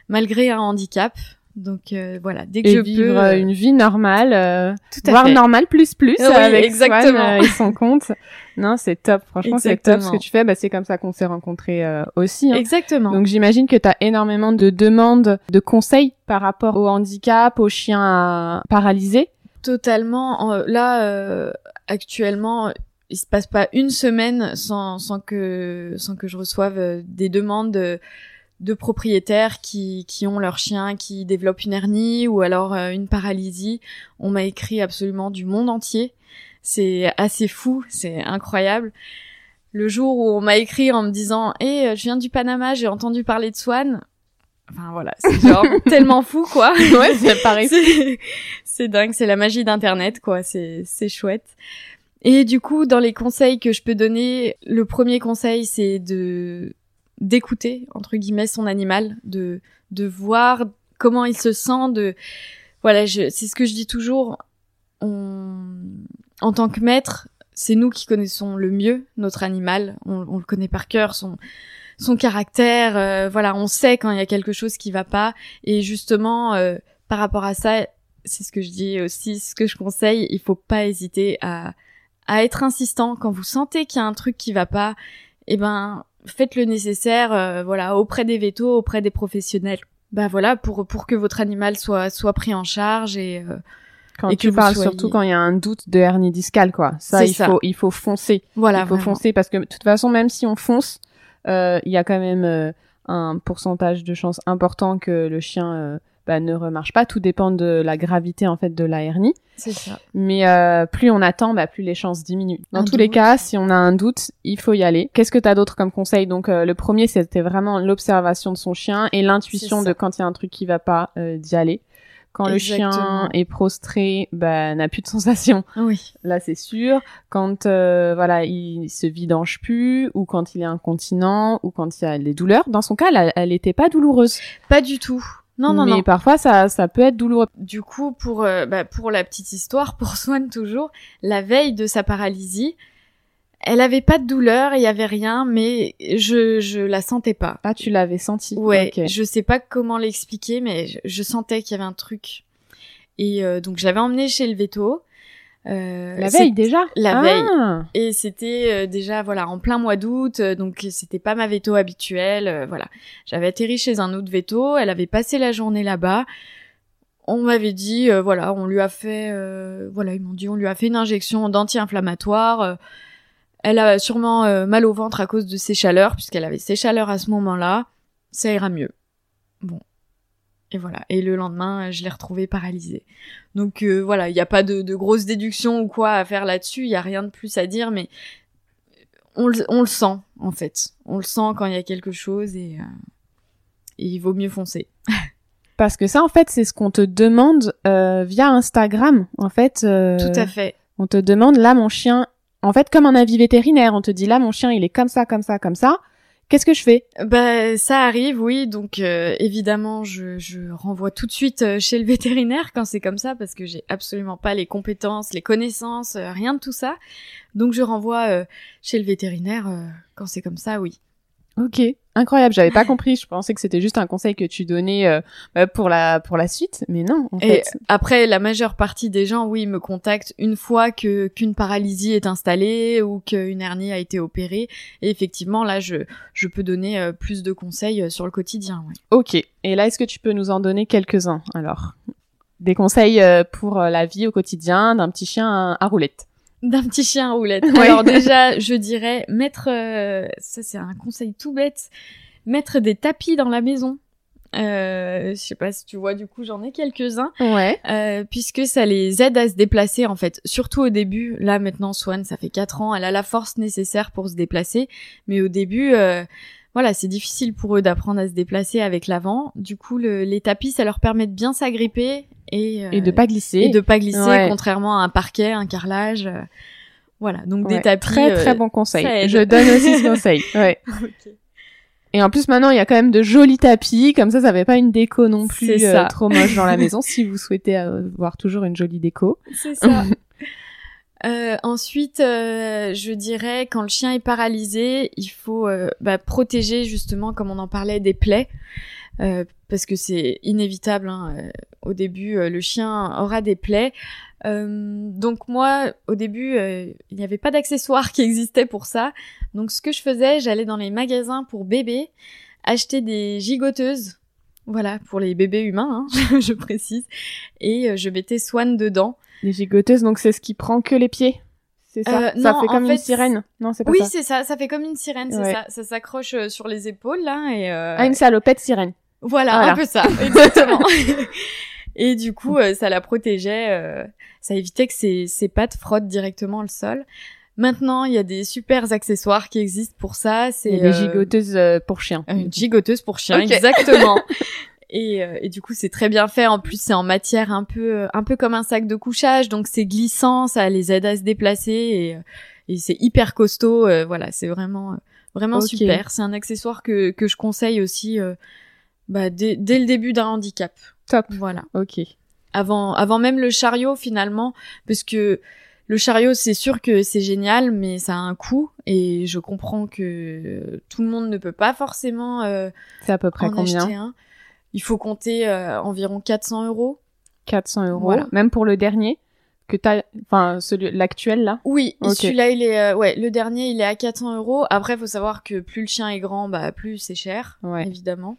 B: malgré un handicap. Donc euh, voilà, dès que
A: et
B: je
A: vivre
B: peux,
A: euh, une vie normale, euh, voire normale plus plus
B: oui,
A: avec
B: exactement.
A: Swan, ils sont compte. Non, c'est top. Franchement, c'est top ce que tu fais. Bah, c'est comme ça qu'on s'est rencontrés aussi. Hein.
B: Exactement.
A: Donc j'imagine que tu as énormément de demandes, de conseils par rapport au handicap, aux chiens paralysés.
B: Totalement. Là, actuellement, il se passe pas une semaine sans, que sans que je reçoive des demandes. De de propriétaires qui, qui ont leur chien qui développe une hernie ou alors euh, une paralysie. On m'a écrit absolument du monde entier. C'est assez fou, c'est incroyable. Le jour où on m'a écrit en me disant "Eh, je viens du Panama, j'ai entendu parler de Swan." Enfin voilà, c'est <laughs> genre tellement fou quoi. <laughs>
A: Ouais, c'est <laughs> pareil.
B: C'est dingue, c'est la magie d'internet quoi, c'est c'est chouette. Et du coup, dans les conseils que je peux donner, le premier conseil c'est de d'écouter entre guillemets son animal, de de voir comment il se sent, de voilà, c'est ce que je dis toujours. On, en tant que maître, c'est nous qui connaissons le mieux notre animal. On, le connaît par cœur, son son caractère. Euh, voilà, on sait quand il y a quelque chose qui va pas. Et justement, euh, par rapport à ça, c'est ce que je dis aussi, ce que je conseille. Il faut pas hésiter à à être insistant quand vous sentez qu'il y a un truc qui va pas. Eh ben, faites le nécessaire, euh, voilà, auprès des vétos, auprès des professionnels. Bah voilà, pour pour que votre animal soit soit pris en charge et euh,
A: quand tu parles surtout quand il y a un doute de hernie discale, quoi. Ça, il faut il faut foncer.
B: Voilà,
A: il faut foncer parce que de toute façon, même si on fonce, il y a quand même un pourcentage de chance important que le chien bah, ne remarche pas. Tout dépend de la gravité en fait de la hernie.
B: C'est ça.
A: Mais euh, plus on attend, bah, plus les chances diminuent. Dans tous les cas, si on a un doute, il faut y aller. Qu'est-ce que tu as d'autre comme conseil? Donc euh, le premier, c'était vraiment l'observation de son chien et l'intuition de quand il y a un truc qui va pas, euh, d'y aller. Quand le chien est prostré, bah, n'a plus de sensation.
B: Oui.
A: Là, c'est sûr. Quand euh, voilà, il se vidange plus, ou quand il est incontinent, ou quand il y a des douleurs. Dans son cas, elle n'était pas douloureuse.
B: Pas du tout. Non, non,
A: mais parfois ça, ça peut être douloureux.
B: Du coup, pour, euh, bah, pour la petite histoire, <laughs> pour Swan toujours, la veille de sa paralysie, elle avait pas de douleur, il y avait rien, mais je, je la sentais pas.
A: Ah, tu l'avais senti.
B: Ouais. Je sais pas comment l'expliquer, mais je, sentais qu'il y avait un truc. Et euh, donc j'avais emmené chez le veto.
A: Euh, la veille déjà?
B: La veille. Ah. Et c'était euh, déjà voilà en plein mois d'août, euh, donc c'était pas ma veto habituelle. voilà, j'avais atterri chez un autre veto. Elle avait passé la journée là-bas. On m'avait dit voilà, on lui a fait voilà, ils m'ont dit on lui a fait une injection d'anti-inflammatoire. Elle a sûrement mal au ventre à cause de ses chaleurs puisqu'elle avait ses chaleurs à ce moment-là. Ça ira mieux. Bon, et voilà. Et le lendemain, je l'ai retrouvé paralysé. Donc euh, voilà, il n'y a pas de, de grosses déductions ou quoi à faire là-dessus. Il y a rien de plus à dire, mais on le, on le sent en fait. On le sent quand il y a quelque chose et, euh, et il vaut mieux foncer. <laughs>
A: Parce que ça, en fait, c'est ce qu'on te demande euh, via Instagram, en fait.
B: Tout à fait.
A: On te demande là mon chien, en fait comme un avis vétérinaire, on te dit là mon chien il est comme ça, comme ça, comme ça. Qu'est-ce que je fais?
B: Bah ça arrive, oui. Donc euh, évidemment, je, je renvoie tout de suite euh, chez le vétérinaire quand c'est comme ça parce que j'ai absolument pas les compétences, les connaissances, euh, rien de tout ça. Donc je renvoie chez le vétérinaire quand c'est comme ça, oui.
A: Ok, incroyable. J'avais pas compris. Je pensais que c'était juste un conseil que tu donnais euh, bah, pour la pour la suite, mais non. En
B: et après, la majeure partie des gens, oui, me contactent une fois que qu'une paralysie est installée ou qu'une hernie a été opérée. Et effectivement, là, je je peux donner euh, plus de conseils euh, sur le quotidien. Oui.
A: Ok. Et là, est-ce que tu peux nous en donner quelques-uns alors? Des conseils pour la vie au quotidien d'un petit chien à roulette
B: d'un petit chien à roulette. Alors déjà, <laughs> je dirais mettre, euh, ça c'est un conseil tout bête, mettre des tapis dans la maison. Euh, je sais pas si tu vois, du coup j'en ai quelques-uns.
A: Ouais.
B: Euh, puisque ça les aide à se déplacer en fait. Surtout au début. Là maintenant, Swan, ça fait 4 ans, elle a la force nécessaire pour se déplacer. Mais au début, euh, voilà, c'est difficile pour eux d'apprendre à se déplacer avec l'avant. Du coup, le, les tapis, ça leur permet de bien s'agripper et,
A: euh, et de pas glisser.
B: Et de pas glisser, contrairement à un parquet, un carrelage. Euh, voilà, donc des tapis.
A: Très très euh, bon conseil. Je donne aussi ce <laughs> conseil. Ouais. <laughs> Et en plus maintenant il y a quand même de jolis tapis, comme ça ça fait pas une déco non plus trop moche dans la <laughs> maison si vous souhaitez avoir toujours une jolie déco.
B: C'est ça. Euh, ensuite, euh, je dirais quand le chien est paralysé, il faut euh, bah, protéger justement, comme on en parlait, des plaies, parce que c'est inévitable. Hein, au début, le chien aura des plaies. donc moi, au début, il n'y avait pas d'accessoires <laughs> qui existaient pour ça. Donc ce que je faisais, j'allais dans les magasins pour bébés, acheter des gigoteuses. Voilà, pour les bébés humains, hein, <laughs> je précise. Et je mettais Swan dedans.
A: Les gigoteuses, donc c'est ce qui prend que les pieds c'est ça euh, Ça fait comme une sirène Non, c'est pas
B: oui,
A: ça.
B: Oui, c'est ça. Ça fait comme une sirène, c'est ça. Ça s'accroche euh, sur les épaules, là, et... Euh...
A: Ah, une salopette sirène.
B: Voilà, un peu ça, <laughs> exactement. <laughs> et du coup, euh, ça la protégeait, ça évitait que ses, ses pattes frottent directement le sol. Maintenant, il y a des super accessoires qui existent pour ça. C'est
A: des gigoteuses pour chiens.
B: Une gigoteuse pour chiens, exactement. <laughs> Et, euh, et, du coup, c'est très bien fait. En plus, c'est en matière un peu, un peu comme un sac de couchage, donc c'est glissant, ça les aide à se déplacer et, euh, et c'est hyper costaud. Euh, voilà, c'est vraiment, vraiment super. C'est un accessoire que que je conseille aussi, bah, dès, dès le début d'un handicap.
A: Top.
B: Voilà.
A: Ok.
B: Avant, avant même le chariot finalement, parce que le chariot, c'est sûr que c'est génial, mais ça a un coût et je comprends que tout le monde ne peut pas forcément. Euh,
A: c'est à peu près combien
B: il faut compter euh, environ 400 euros.
A: 400 euros, même pour le dernier que t'as, enfin celui l'actuel là.
B: Oui, celui-là il est, euh, ouais, le dernier il est à 400 euros. Après, il faut savoir que plus le chien est grand, bah plus c'est cher, ouais. évidemment.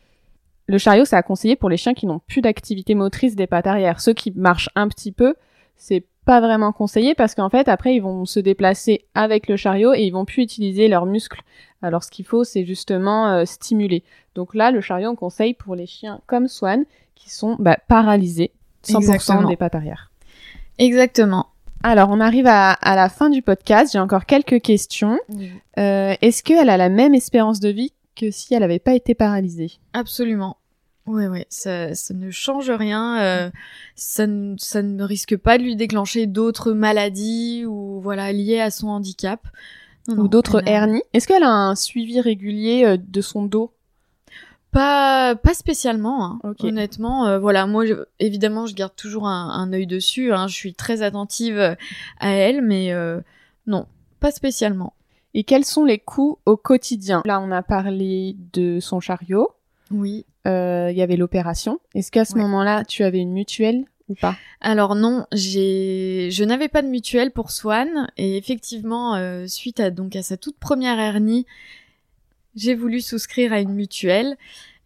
A: Le chariot, c'est à conseiller pour les chiens qui n'ont plus d'activité motrice des pattes arrière. Ceux qui marchent un petit peu, c'est pas vraiment conseillé parce qu'en fait après ils vont se déplacer avec le chariot et ils vont plus utiliser leurs muscles. Alors ce qu'il faut c'est justement euh, stimuler. Donc là le chariot on conseille pour les chiens comme Swan qui sont bah, paralysés 100% des pattes arrière.
B: Exactement.
A: Alors on arrive à, la fin du podcast. J'ai encore quelques questions. Euh, est-ce qu'elle a la même espérance de vie que si elle n'avait pas été paralysée?
B: Absolument. Ouais, ouais, ça, ça ne change rien. Euh, ça, ne, ça ne risque pas de lui déclencher d'autres maladies ou voilà liées à son handicap.
A: Ou d'autres hernies. Est-ce qu'elle a un suivi régulier euh, de son dos?
B: Pas, pas spécialement, hein. honnêtement. Euh, voilà, moi, évidemment, je garde toujours un, un œil dessus. Hein. Je suis très attentive à elle, mais non, pas spécialement.
A: Et quels sont les coûts au quotidien? Là, on a parlé de son chariot.
B: Oui.
A: Euh, il y avait l'opération. Est-ce qu'à ce, moment-là, tu avais une mutuelle? Ou pas?
B: Alors non, j'ai, je n'avais pas de mutuelle pour Swan et effectivement, euh, suite à donc à sa toute première hernie, j'ai voulu souscrire à une mutuelle.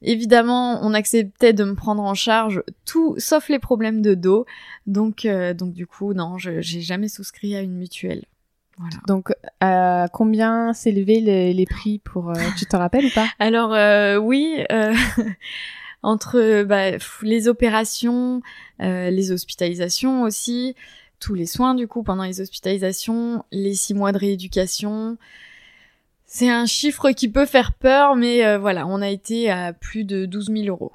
B: Évidemment, on acceptait de me prendre en charge tout sauf les problèmes de dos. Donc, euh, donc du coup, non, je j'ai jamais souscrit à une mutuelle.
A: Donc, à combien s'élevaient les, les, prix pour... Euh, tu te rappelles ou pas?
B: Alors, euh, oui, euh, <laughs> entre bah, les opérations, les hospitalisations aussi, tous les soins du coup pendant les hospitalisations, les six mois de rééducation. C'est un chiffre qui peut faire peur, mais voilà, on a été à plus de 12 000 euros.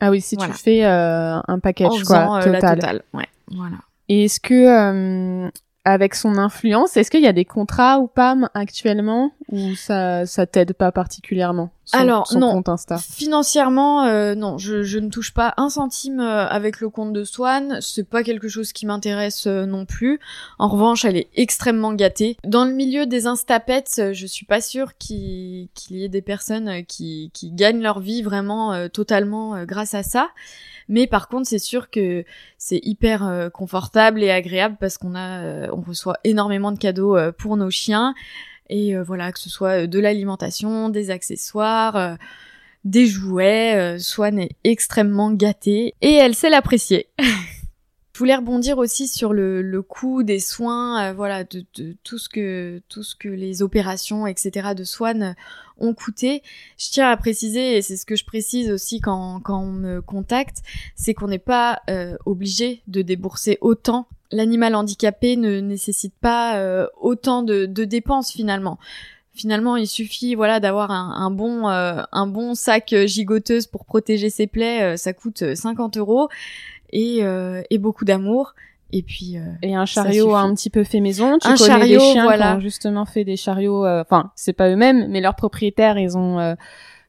A: Ah oui, si tu fais un package quoi, total.
B: La totale. Ouais, voilà.
A: Et est-ce que avec son influence, est-ce qu'il y a des contrats ou pas actuellement ou ça ça t'aide pas particulièrement?
B: Alors
A: son
B: non,
A: compte Insta
B: financièrement euh, non, je, je, ne touche pas un centime euh, avec le compte de Swan. C'est pas quelque chose qui m'intéresse euh, non plus. En revanche, elle est extrêmement gâtée. Dans le milieu des instapets, je suis pas sûre qu'il y ait des personnes qui qui gagnent leur vie vraiment totalement grâce à ça. Mais par contre, c'est sûr que c'est hyper euh, confortable et agréable parce qu'on a, euh, on reçoit énormément de cadeaux euh, pour nos chiens et voilà que ce soit de l'alimentation, des accessoires. des jouets, Swan est extrêmement gâtée et elle sait l'apprécier. <laughs> Je voulais rebondir aussi sur le, le coût des soins, voilà, de, de, tout ce que tout ce que les opérations, etc. de Swan ont coûté. Je tiens à préciser, et c'est ce que je précise aussi quand, quand on me contacte, c'est qu'on n'est pas euh, obligé de débourser autant. L'animal handicapé ne nécessite pas euh, autant de, de, dépenses finalement. Finalement, il suffit voilà d'avoir un, un, bon euh, un bon sac gigoteuse pour protéger ses plaies. ça coûte 50 euros et, et beaucoup d'amour. Et puis euh,
A: et un chariot un petit peu fait maison. Tu
B: un
A: connais
B: chariot,
A: des chiens
B: voilà.
A: qui ont justement fait des chariots. euh, Enfin, c'est pas eux-mêmes, mais leurs propriétaires, ils ont, euh,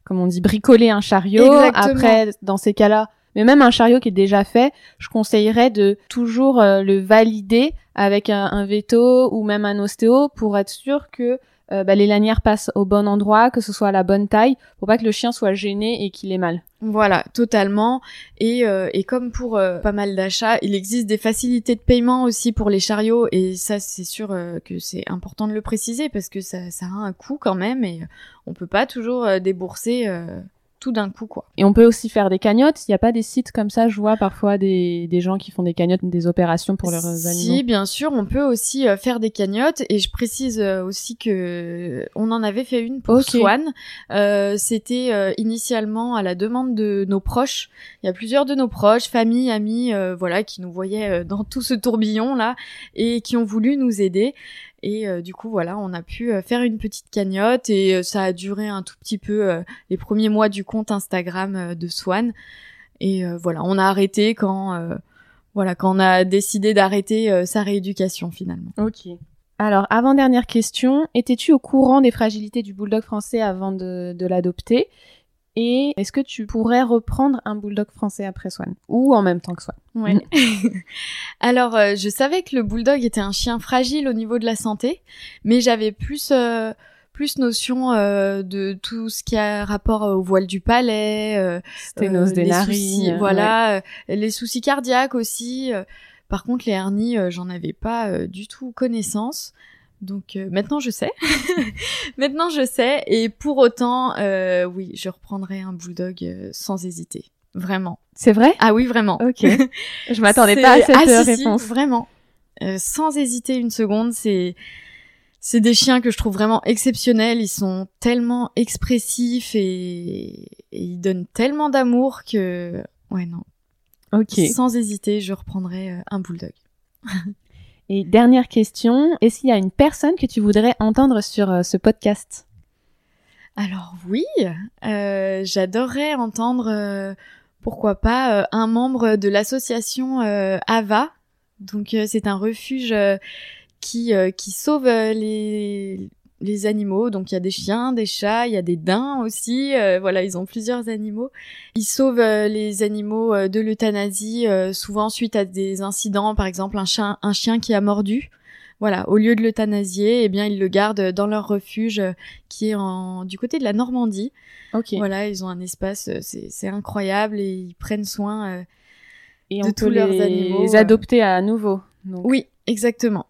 A: comme on dit, bricolé un chariot.
B: Exactement.
A: Après, dans ces cas-là, mais même un chariot qui est déjà fait, je conseillerais de toujours euh, le valider avec un, veto ou même un ostéo pour être sûr que euh, bah, les lanières passent au bon endroit, que ce soit à la bonne taille, pour pas que le chien soit gêné et qu'il ait mal.
B: Voilà, totalement. Et, euh, et comme pour pas mal d'achats, il existe des facilités de paiement aussi pour les chariots. Et ça, c'est sûr que c'est important de le préciser parce que ça, ça a un coût quand même et on peut pas toujours débourser tout d'un coup, quoi.
A: Et on peut aussi faire des cagnottes. Il n'y a pas des sites comme ça. Je vois parfois des, des gens qui font des cagnottes, des opérations pour leurs
B: si,
A: animaux.
B: bien sûr, on peut aussi euh, faire des cagnottes et je précise euh, aussi que on en avait fait une pour. Swan. Euh, C'était euh, initialement à la demande de nos proches. Il y a plusieurs de nos proches, familles, amis, euh, voilà, qui nous voyaient dans tout ce tourbillon là et qui ont voulu nous aider. Et euh, du coup, voilà, on a pu euh, faire une petite cagnotte et euh, ça a duré un tout petit peu les premiers mois du compte Instagram de Swan. Et voilà, on a arrêté quand voilà, quand on a décidé d'arrêter sa rééducation finalement.
A: Ok. Alors, avant-dernière question, étais-tu au courant des fragilités du bulldog français avant de l'adopter? Et est-ce que tu pourrais reprendre un bulldog français après Swan? Ou en même temps que Swan?
B: Ouais. <laughs> Alors, euh, je savais que le bulldog était un chien fragile au niveau de la santé, mais j'avais plus euh, plus notion euh, de tout ce qui a rapport au voile du palais, euh,
A: Sténose
B: euh,
A: des
B: les
A: narines.
B: soucis- voilà, euh, les soucis cardiaques aussi. euh. Par contre, les hernies, euh, j'en avais pas euh, du tout connaissance. Donc euh, maintenant je sais. <laughs> maintenant je sais. Et pour autant, euh, oui, je reprendrai un bulldog euh, sans hésiter. Vraiment.
A: C'est vrai?
B: Ah oui, vraiment.
A: Ok. <laughs> Je m'attendais pas à cette
B: ah,
A: euh,
B: si,
A: réponse.
B: vraiment. Euh, sans hésiter une seconde, c'est c'est des chiens que je trouve vraiment exceptionnels. Ils sont tellement expressifs et, et ils donnent tellement d'amour que ouais non.
A: Ok.
B: Sans hésiter, je reprendrai euh, un bulldog. <laughs>
A: Et dernière question, est-ce qu'il y a une personne que tu voudrais entendre sur euh, ce podcast?
B: Alors oui, euh, j'adorerais entendre, euh, pourquoi pas, un membre de l'association AVA. Donc c'est un refuge qui, sauve les, les animaux. Donc il y a des chiens, des chats, il y a des daims aussi. euh, voilà, ils ont plusieurs animaux. Ils sauvent euh, les animaux euh, de l'euthanasie, euh, souvent suite à des incidents, par exemple un chien, un chien qui a mordu. Voilà, au lieu de l'euthanasier, eh bien ils le gardent dans leur refuge euh, qui est en, du côté de la Normandie.
A: Ok.
B: Voilà, ils ont un espace, euh, c'est c'est incroyable et ils prennent soin. euh,
A: Et
B: de
A: on
B: tous
A: peut
B: leurs
A: les
B: animaux, euh.
A: adopter à nouveau. Donc,
B: Oui, exactement.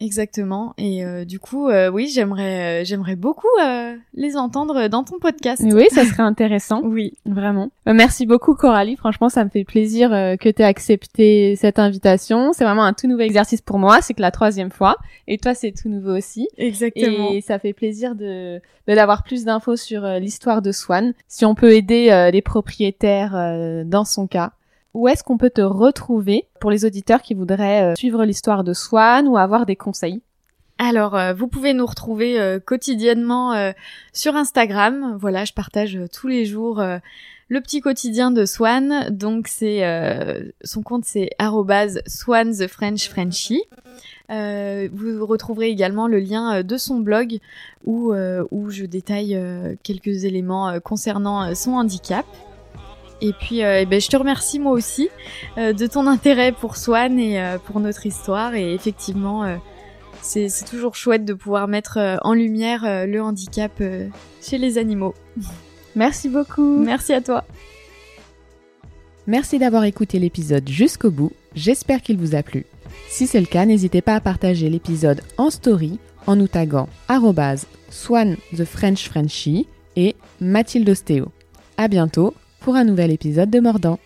B: Exactement. Et euh, du coup, euh, oui, j'aimerais, euh, j'aimerais beaucoup euh, les entendre dans ton podcast.
A: Oui, ça serait intéressant. <laughs>
B: Oui.
A: Vraiment. Euh, Merci beaucoup Coralie, franchement ça me fait plaisir euh, que tu aies accepté cette invitation. C'est vraiment un tout nouveau exercice pour moi, c'est que la troisième fois. Et toi c'est tout nouveau aussi.
B: Exactement.
A: Et ça fait plaisir de de- d'avoir plus d'infos sur euh, l'histoire de Swan. Si on peut aider les propriétaires dans son cas. Où est-ce qu'on peut te retrouver pour les auditeurs qui voudraient euh, suivre l'histoire de Swan ou avoir des conseils?
B: Alors, vous pouvez nous retrouver quotidiennement sur Instagram. Voilà, je partage tous les jours le petit quotidien de Swan. Donc c'est son compte c'est @swan the French Frenchie. Euh, vous retrouverez également le lien euh, de son blog où, euh, où je détaille quelques éléments concernant son handicap. Et puis, eh ben, je te remercie moi aussi de ton intérêt pour Swan et pour notre histoire. Et effectivement, c'est toujours chouette de pouvoir mettre en lumière le handicap chez les animaux. <laughs>
A: Merci beaucoup.
B: Merci à toi.
A: Merci d'avoir écouté l'épisode jusqu'au bout. J'espère qu'il vous a plu. Si c'est le cas, n'hésitez pas à partager l'épisode en story en nous taguant swan the French Frenchie et Mathilde Ostéo. À bientôt pour un nouvel épisode de Mordant.